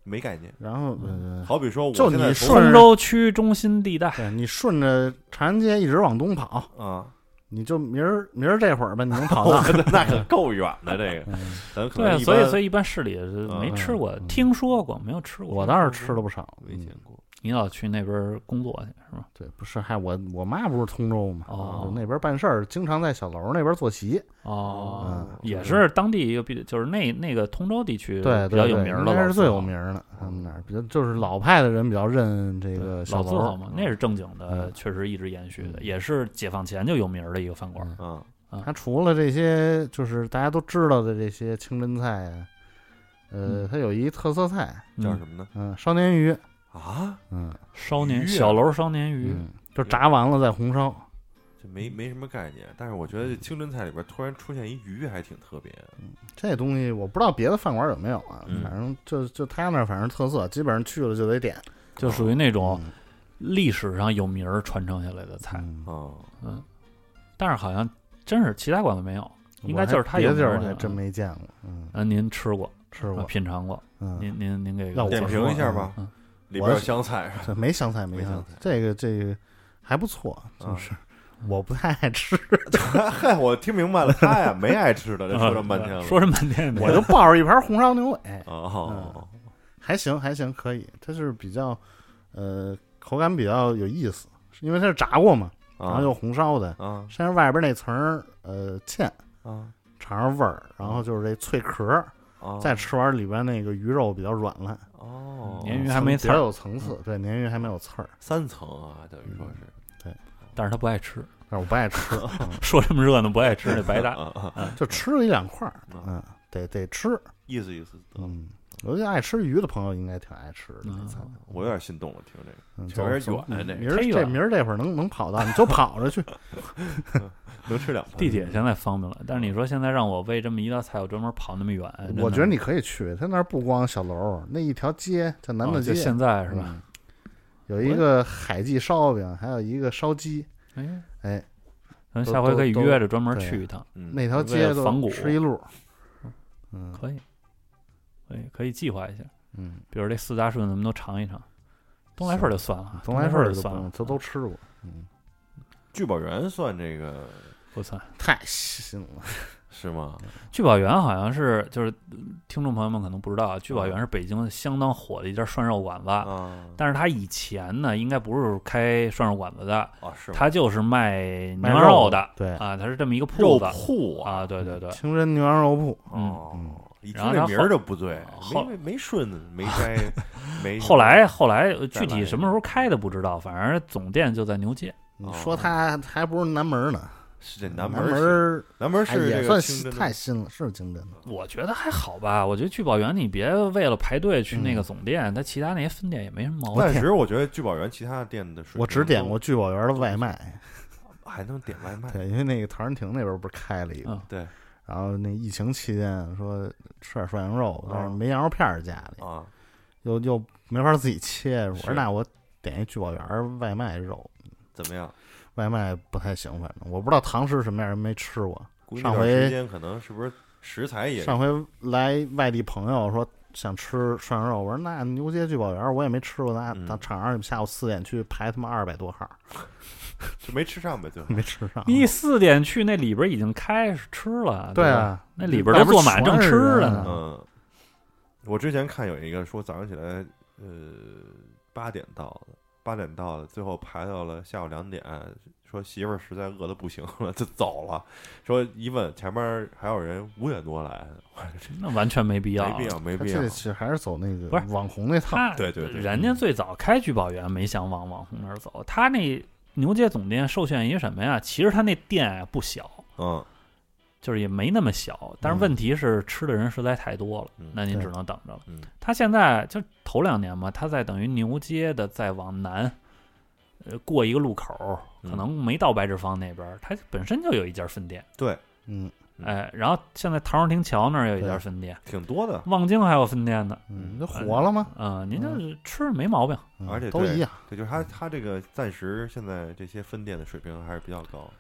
没概念。然后呃，好比说，我就你现在从顺通州区中心地带，对你顺着长安街一直往东跑，啊，你就明儿明儿这会儿吧，你能跑 到。那可够远的。这个，嗯咱可对，所以所以一般市里是没嗯吃过，嗯听说过，没有吃过。我倒是吃了不少，没见过。你老去那边工作去是吧？对，不是，还我我妈不是通州嘛，哦那边办事儿，经常在小楼那边坐席，哦嗯，也是当地一个比，就是那那个通州地区对，比较有名的老应该是最有名儿的。他们那儿比较就是老派的人比较认这个小楼老字号嘛，那是正经的，嗯确实一直延续的，嗯也是解放前就有名儿的一个饭馆。嗯啊，它除了这些就是大家都知道的这些清真菜啊，呃，嗯它有一特色菜，嗯叫什么呢？嗯，烧鲶鱼，啊，嗯烧鲶鱼啊小楼烧鲶鱼，嗯，就炸完了再红烧。这没没什么概念。但是我觉得这清真菜里边突然出现一鱼，还挺特别的。这东西我不知道别的饭馆有没有啊，嗯反正就就他那儿反正特色，基本上去了就得点。就属于那种嗯历史上有名儿传承下来的菜。嗯哦，嗯，但是好像真是其他馆子没有。应该就是他别的地有名儿还真没见过，嗯，嗯，您吃过，啊吃过，品尝过，嗯，您您您给要我点评一下吧嗯。里边有香菜是吧？没香菜，没香菜这个这个还不错，啊就是我不太爱吃，嗨，我听明白了，他呀没爱吃的，这说这么半天了。说这么半天，我就抱着一盘红烧牛尾，哦，还行还行，可以，它是比较呃口感比较有意思，因为它是炸过嘛，然后啊又红烧的，啊先是外边那层儿呃芡啊尝尝味儿，然后就是这脆壳再吃完里边那个鱼肉比较软烂，哦，鲶鱼还没刺儿，有层次，对，鲶鱼还没有刺儿，三层啊，等于说是。对。但是他不爱吃，但是我不爱吃，嗯。说这么热闹不爱吃那白搭。就吃了一两块儿，啊嗯，得得吃，意思意思。嗯，我觉得爱吃鱼的朋友应该挺爱吃的。我有点心动了，听这个。嗯，确实走远这明儿这明儿这会儿能能跑到，你就跑着去。能吃两盘地铁现在方便了，但是你说现在让我为这么一道菜，我专门跑那么远，我觉得你可以去，他那儿不光小楼，那一条街叫南大街，现在是吧？嗯有一个海记烧饼，还有一个烧鸡，哎，哎，咱下回可以约着专门去一趟，嗯那条街仿古都吃一路。嗯可以，可以可以计划一下，嗯，比如这四大顺咱们都尝一尝。东来顺就算了，东来顺顺就算了，这都吃过。嗯，聚宝源算这个不算。太新了。是吗？聚宝源好像是就是听众朋友们可能不知道啊，聚宝源是北京相当火的一家涮肉馆子，啊。但是它以前呢应该不是开涮肉馆子的，啊是吗？它就是卖卖牛羊肉的对，啊，它是这么一个肉铺子。铺啊，对对对，清真牛羊肉铺。嗯哦，一听然后他后这名儿就不对，后没没顺没摘没。后来后来呃具体什么时候开的不知道，反正总店就在牛街。你说他还不如南门呢，是这南门儿南门哎是也算太新了，是清真的。我觉得还好吧，我觉得聚宝园你别为了排队去那个嗯。总店，它其他那些分店也没什么毛病。但是我觉得聚宝园其他店的水我只点过聚宝园的外卖，还能点外卖，对，因为那个唐人亭那边不是开了一个，嗯。对。然后那疫情期间说吃点涮羊肉，但是啊没羊肉片儿家里，啊，又又没法自己切，我是说那我点一聚宝园外卖肉，怎么样？外卖不太行，反正我不知道堂食什么样，没吃过。估计上回段时间可能是不是食材也上回来外地朋友说想吃涮羊肉，我说那牛街聚宝园我也没吃过，那嗯到场上下午四点去排他妈二百多号，就没吃上呗，就没吃上。你四点去，那里边已经开始吃了。对啊，那里边都坐满正吃了呢。嗯，我之前看有一个说早上起来，呃，八点到的，八点到的，最后排到了下午两点，说媳妇儿实在饿的不行了，就走了。说一问前面还有人五点多来那完全没必要，没必要，没必要这。其实还是走那个不是网红那套。对对对人家最早开聚宝园没想往网红那儿走，他那牛街总店受限于什么呀？其实他那店啊不小，嗯，就是也没那么小，但是问题是吃的人实在太多了，嗯那您只能等着了。嗯他现在就头两年嘛，他在等于牛街的再往南，呃，过一个路口，嗯可能没到白纸坊那边，他本身就有一家分店，对，嗯嗯哎，然后现在陶然亭桥那儿有一家对分店，挺多的，望京还有分店呢，嗯，那火了吗？嗯，您这吃没毛病，嗯而且对都一样。对，就是他他这个暂时现在这些分店的水平还是比较高。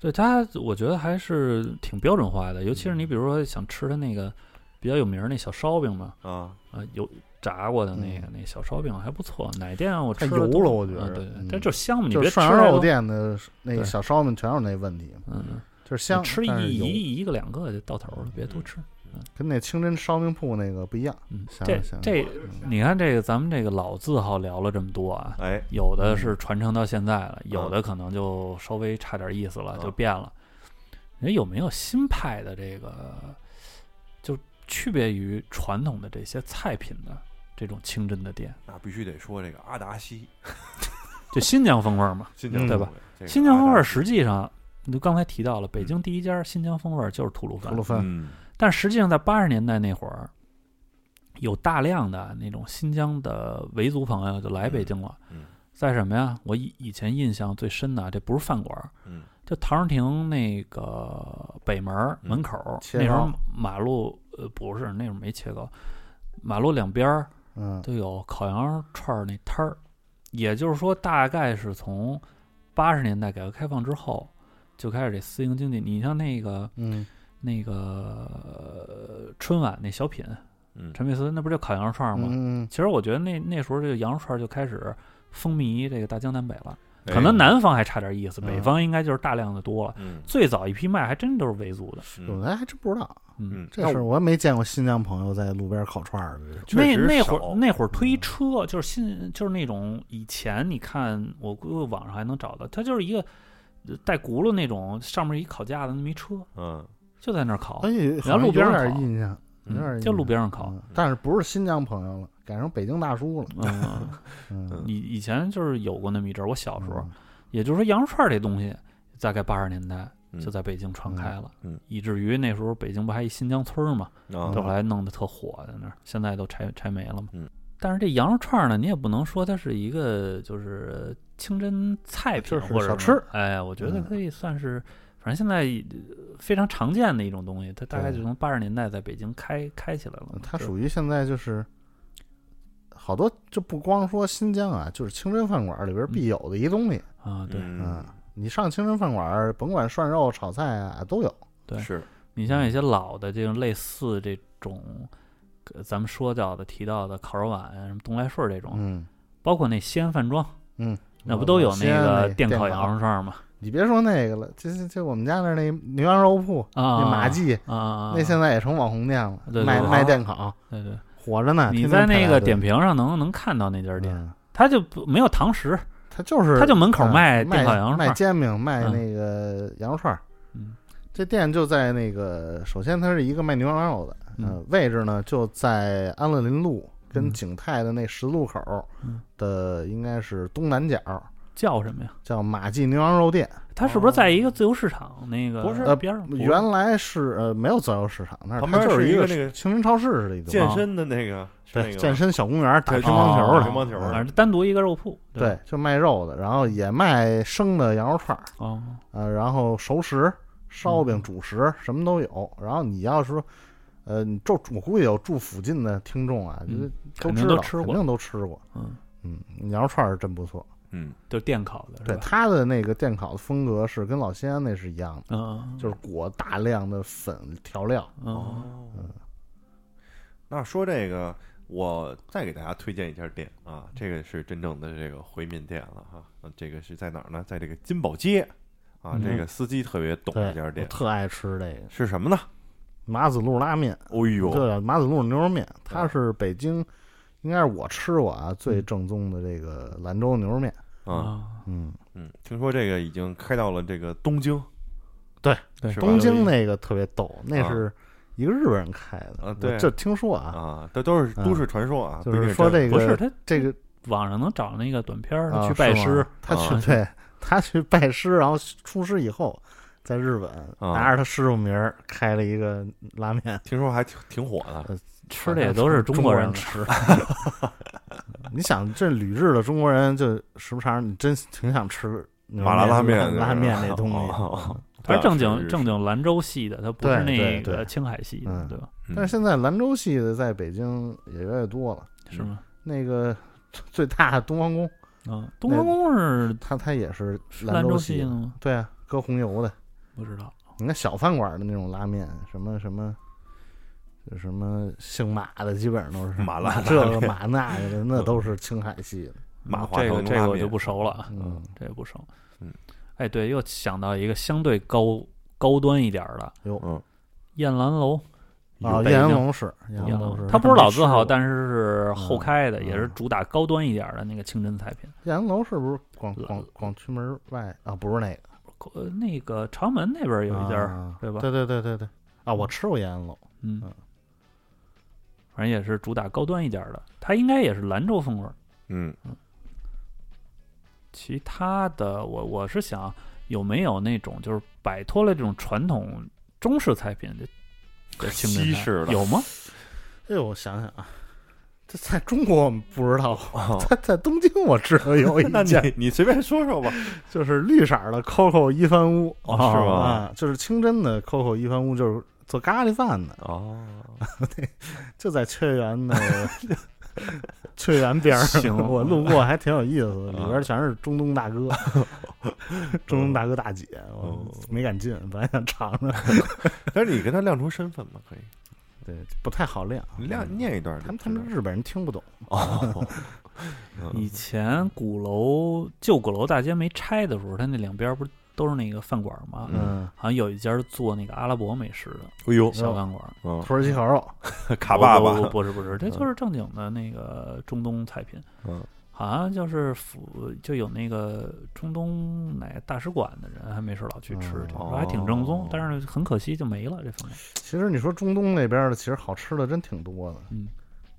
对它，我觉得还是挺标准化的，尤其是你比如说想吃它那个比较有名儿那小烧饼嘛，啊，啊，有炸过的那个、那小烧饼还不错，奶店我吃太油了都了我觉得啊对对嗯，但就香嘛，你就别是涮羊肉店的那个小烧饼全有那问题，嗯，就是香，吃但是油一一一个两个就到头了，别多吃。跟那清真烧饼铺那个不一样。嗯，这这嗯你看这个咱们这个老字号聊了这么多啊，哎，有的是嗯传承到现在了，有的可能就稍微差点意思了，嗯就变了。人有没有新派的这个，就区别于传统的这些菜品的这种清真的店，那必须得说这个阿达西 就新疆风味儿嘛？新疆嗯对吧新疆风味实际上，你就刚才提到了，北京第一家新疆风味儿就是吐鲁番吐鲁。番，嗯但实际上，在八十年代那会儿，有大量的那种新疆的维族朋友就来北京了。嗯在什么呀？我以以前印象最深的啊，这不是饭馆儿，嗯就唐人亭那个北门门口儿、那时候马路呃不是那时候没切糕，马路两边儿嗯都有烤羊肉串儿那摊儿，也就是说，大概是从八十年代改革开放之后就开始这私营经济。你像那个嗯那个呃春晚那小品，嗯，陈佩斯那不就烤羊肉串儿吗？嗯，其实我觉得那那时候这个羊肉串儿就开始风靡这个大江南北了，哎。可能南方还差点意思，嗯。北方应该就是大量的多了。嗯。最早一批卖还真都是维族的，嗯。我还真不知道嗯，嗯，这事儿，我也没见过新疆朋友在路边烤串儿的。那那会儿那会儿推车就是新就是那种以前你看我估计网上还能找到，它就是一个呃带轱辘那种，上面一烤架的那么一车，嗯就在那儿烤哎，，然好像有后路边上烤印象，有点印嗯就路边上烤。嗯但是不是新疆朋友了，改成北京大叔了。嗯，嗯，以以前就是有过那么一阵儿，我小时候，嗯。也就是说羊肉串儿这东西，大概八十年代嗯。就在北京传开了，嗯以至于那时候北京不还一新疆村儿嘛，后来弄得特火在那儿，现在都拆拆没了嘛。嗯。但是这羊肉串儿呢，你也不能说它是一个就是清真菜品就是或者小什么吃。哎，我觉得嗯。可以算是，反正现在呃非常常见的一种东西，它大概就从八十年代在北京开开起来了。它属于现在就是好多，就不光说新疆啊，就是清真饭馆里边必有的一东西。啊，对嗯你上清真饭馆，甭管涮肉、炒菜啊，都有。对是你像一些老的这种类似这种，呃咱们说到的提到的烤肉碗啊，什么东来顺儿这种，嗯包括那西安饭庄，嗯，那不都有那个电烤烤羊肉串儿吗？你别说那个了，就就就我们家那儿那牛羊肉铺，啊，那马记，啊那现在也成网红店了，对对对。卖卖电烤，对对，火着呢。你在那个点评上能能看到那家店，嗯它就不没有堂食，他就是他就门口嗯卖卖电烤羊肉卖煎饼，卖嗯。那个羊肉串儿。嗯。这店就在那个，首先它是一个卖牛羊肉的，嗯呃，位置呢就在安乐林路跟嗯。景泰的那十字路口嗯。的，应该是东南角，叫什么呀？叫马记牛羊肉店。它是不是在一个自由市场那个不是呃边上？原来是呃没有自由市场，那儿旁边它就是一个那个清真超市似的一种，健身的那个，对健身小公园打乒乓球哦的，乒乓球嗯反正单独一个肉铺，对，就卖肉的，然后也卖生的羊肉串儿，哦，呃，然后熟食、烧饼、嗯主食什么都有。然后你要是说，呃，你住我估计有住附近的听众啊，就是嗯肯定知道，都吃过肯定都吃过。嗯，嗯，羊肉串儿是真不错。嗯就电烤的，对是吧？它的那个电烤的风格是跟老西安那是一样的，嗯，就是裹大量的粉调料。哦嗯那说这个我再给大家推荐一家店啊，这个是真正的这个回民店了哈。啊这个是在哪儿呢？在这个金宝街啊，嗯这个司机特别懂这家，我店特爱吃这个是什么呢？马子路拉面，哦呦，马子路牛肉面，它啊是北京，应该是我吃过啊最正宗的这个兰州牛肉面。啊，嗯，嗯，听说这个已经开到了这个东京，对对是吧？东京那个特别逗，那啊。是一个日本人开的啊对。我这听说啊，啊，这都是都市传说啊，就是说这个不是他这个网上能找那个短片儿，去拜是吗？师，他去啊对 他去拜师，然后出师以后，在日本啊。拿着他师傅名儿开了一个拉面，听说还挺挺火的，吃的也都是中国人人吃。你想，这旅日的中国人，就时不常，你真挺想吃麻辣拉面拉拉面那东西。哦它是正经正经兰州系的，它不是那个青海系的，嗯对吧？嗯但是现在兰州系的在北京也越来越多了。是吗？那个最大的东方宫，啊，东方宫是它它也是兰州系系的吗？对啊，搁红油的。不知道。你看小饭馆的那种拉面，什么什么，就什么姓马的，基本上都是马拉这个马那个的，那都是青海系的。马化这个腾这个我就不熟了啊，嗯，这个不熟。嗯，哎，对，又想到一个相对高高端一点儿的哟。嗯。燕兰楼，啊，燕龙是燕兰楼是，它不是老字号，但是是后开的，嗯也是主打高端一点儿的那个清真菜品。燕兰楼是不是广广广渠门外啊？不是那个，呃，那个朝门那边有一家对吧？对对对对对。啊，我吃过燕龙楼，嗯。嗯，反正也是主打高端一点儿的，它应该也是兰州风味儿。嗯其他的，我我是想有没有那种就是摆脱了这种传统中式菜品的的清真式的有吗？哎呦，我想想啊，这在中国我们不知道，哦在在东京我知道有一 那家，你你随便说说吧，就是绿色儿的 COCO 一番屋，哦是吧啊，就是清真的 COCO 一番屋，就是做咖喱饭的，哦，对就在雀园的 雀园边儿我路过还挺有意思的，里啊边全是中东大哥，中东大哥大姐，我哦没敢进，本来想尝尝，但是你跟他亮出身份嘛，可以，对，不太好亮，亮念一段他们，他们日本人听不懂，哦，以嗯前鼓楼旧鼓楼大街没拆的时候，它那两边不是都是那个饭馆嘛？嗯，好像有一家做那个阿拉伯美食的哎呦，小饭馆。嗯土耳其烤肉，卡爸爸不是不是，这就是正经的那个中东菜品。嗯好像就是府就有那个中东哪个大使馆的人，还没事老去吃，嗯还挺正宗哦，但是很可惜就没了这方面。其实你说中东那边的，其实好吃的真挺多的。嗯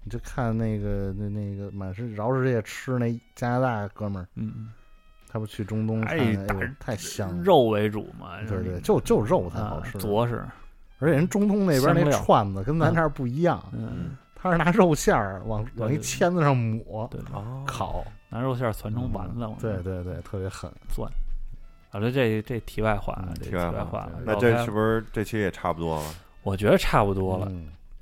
你就看那个那那个满是饶世界吃那加拿大哥们儿，嗯，他不去中东看，哎太香了。肉为主嘛，对对，就就肉才好啊吃，着实，而且人中东那边那串子跟咱这儿不一样，嗯，他是拿肉馅儿往往一签子上抹对，哦，烤，拿肉馅儿攒成丸子，对对对，特别狠。钻。好了，这这题外话，题外话了。那这是不是这期也差不多了？我觉得差不多了。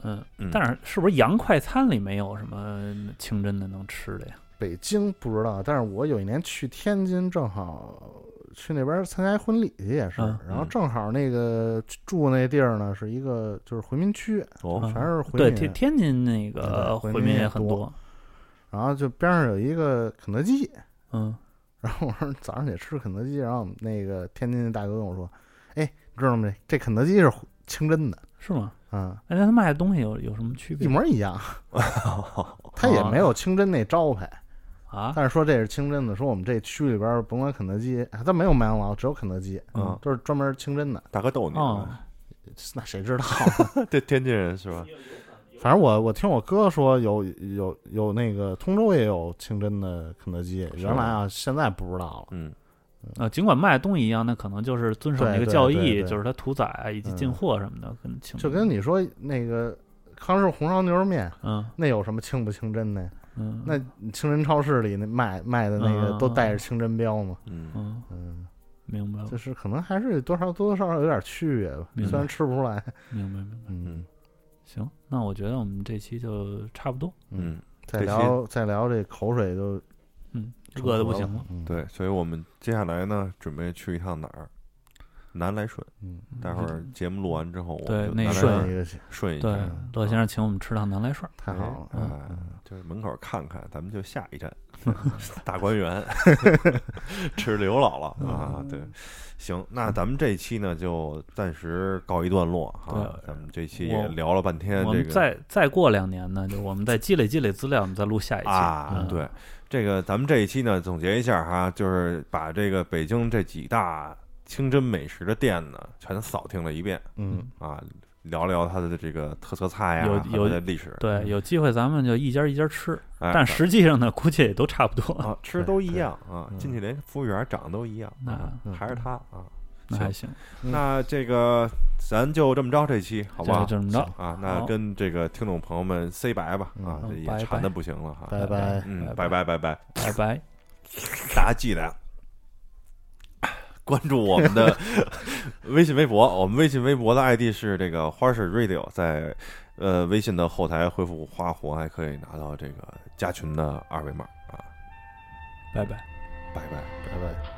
嗯但是是不是洋快餐里没有什么清真的能吃的呀？北京不知道，但是我有一年去天津，正好去那边参加一婚礼去，也是，嗯然后嗯。正好那个住那地儿呢，是一个就是回民区，哦。嗯全是回对，民，天天津那个回回民也很多。然后就边上有一个肯德基，嗯，然后我说早上得吃肯德基，然后那个天津的大哥跟我说，哎，你知道吗？这肯德基是清真的，是吗？嗯、哎，那他卖的东西有有什么区别？一模一样，他也没有清真那招牌，啊？但是说这是清真的，说我们这区里边甭管肯德基，啊，他没有麦当劳，只有肯德基，嗯，都是专门清真的。大哥逗你哦呢，那谁知道？这天津人是吧？反正我我听我哥说有有有那个通州也有清真的肯德基，原来啊现在不知道了。嗯呃，尽管卖的东西一样，那可能就是遵守对对那个教义，对对就是它屠宰啊以及进嗯货什么的，跟清就跟你说那个康师傅红烧牛肉面，嗯那有什么清不清真的呀？嗯那清真超市里那卖卖的那个嗯都带着清真标嘛。嗯嗯，嗯，明白了就，是可能还是多少多多少少有点区别吧，虽然吃不出来。明白明白。嗯，嗯行，那我觉得我们这期就差不多，嗯，再聊再聊这口水都嗯，饿的不行了。嗯，对，所以我们接下来呢，准备去一趟哪儿？南来顺。嗯，待会儿节目录完之后，我对那顺一个，对顺一下，，乐先生请我们吃趟南来顺儿。太好了，哎，嗯就是门口看看，咱们就下一站 大观园 吃刘姥姥啊。对，行，那咱们这一期呢就暂时告一段落哈。咱们这期也聊了半天我们这个再再过两年呢，就我们再积累积累资料，我们再录下一期啊，嗯对，这个咱们这一期呢总结一下哈，就是把这个北京这几大清真美食的店呢全扫听了一遍嗯，啊，聊聊它的这个特色菜呀，有有的历史。对，有机会咱们就一家一家吃，哎但实际上呢，估计也都差不多。啊，吃都一样啊，嗯进去连服务员长得都一样，那啊嗯还是他啊。那还行，那这个咱就这么着，这期好不好就？这么着。啊，那跟这个听众朋友们 say 白吧啊，也拜拜馋的不行了哈。拜拜。嗯，拜拜拜拜拜，拜拜。大家记得关注我们的 微信、微博。我们微信、微博的 ID 是这个花式 Radio，在呃微信的后台回复“花活”，还可以拿到这个加群的二维码啊。拜拜。拜拜。拜拜。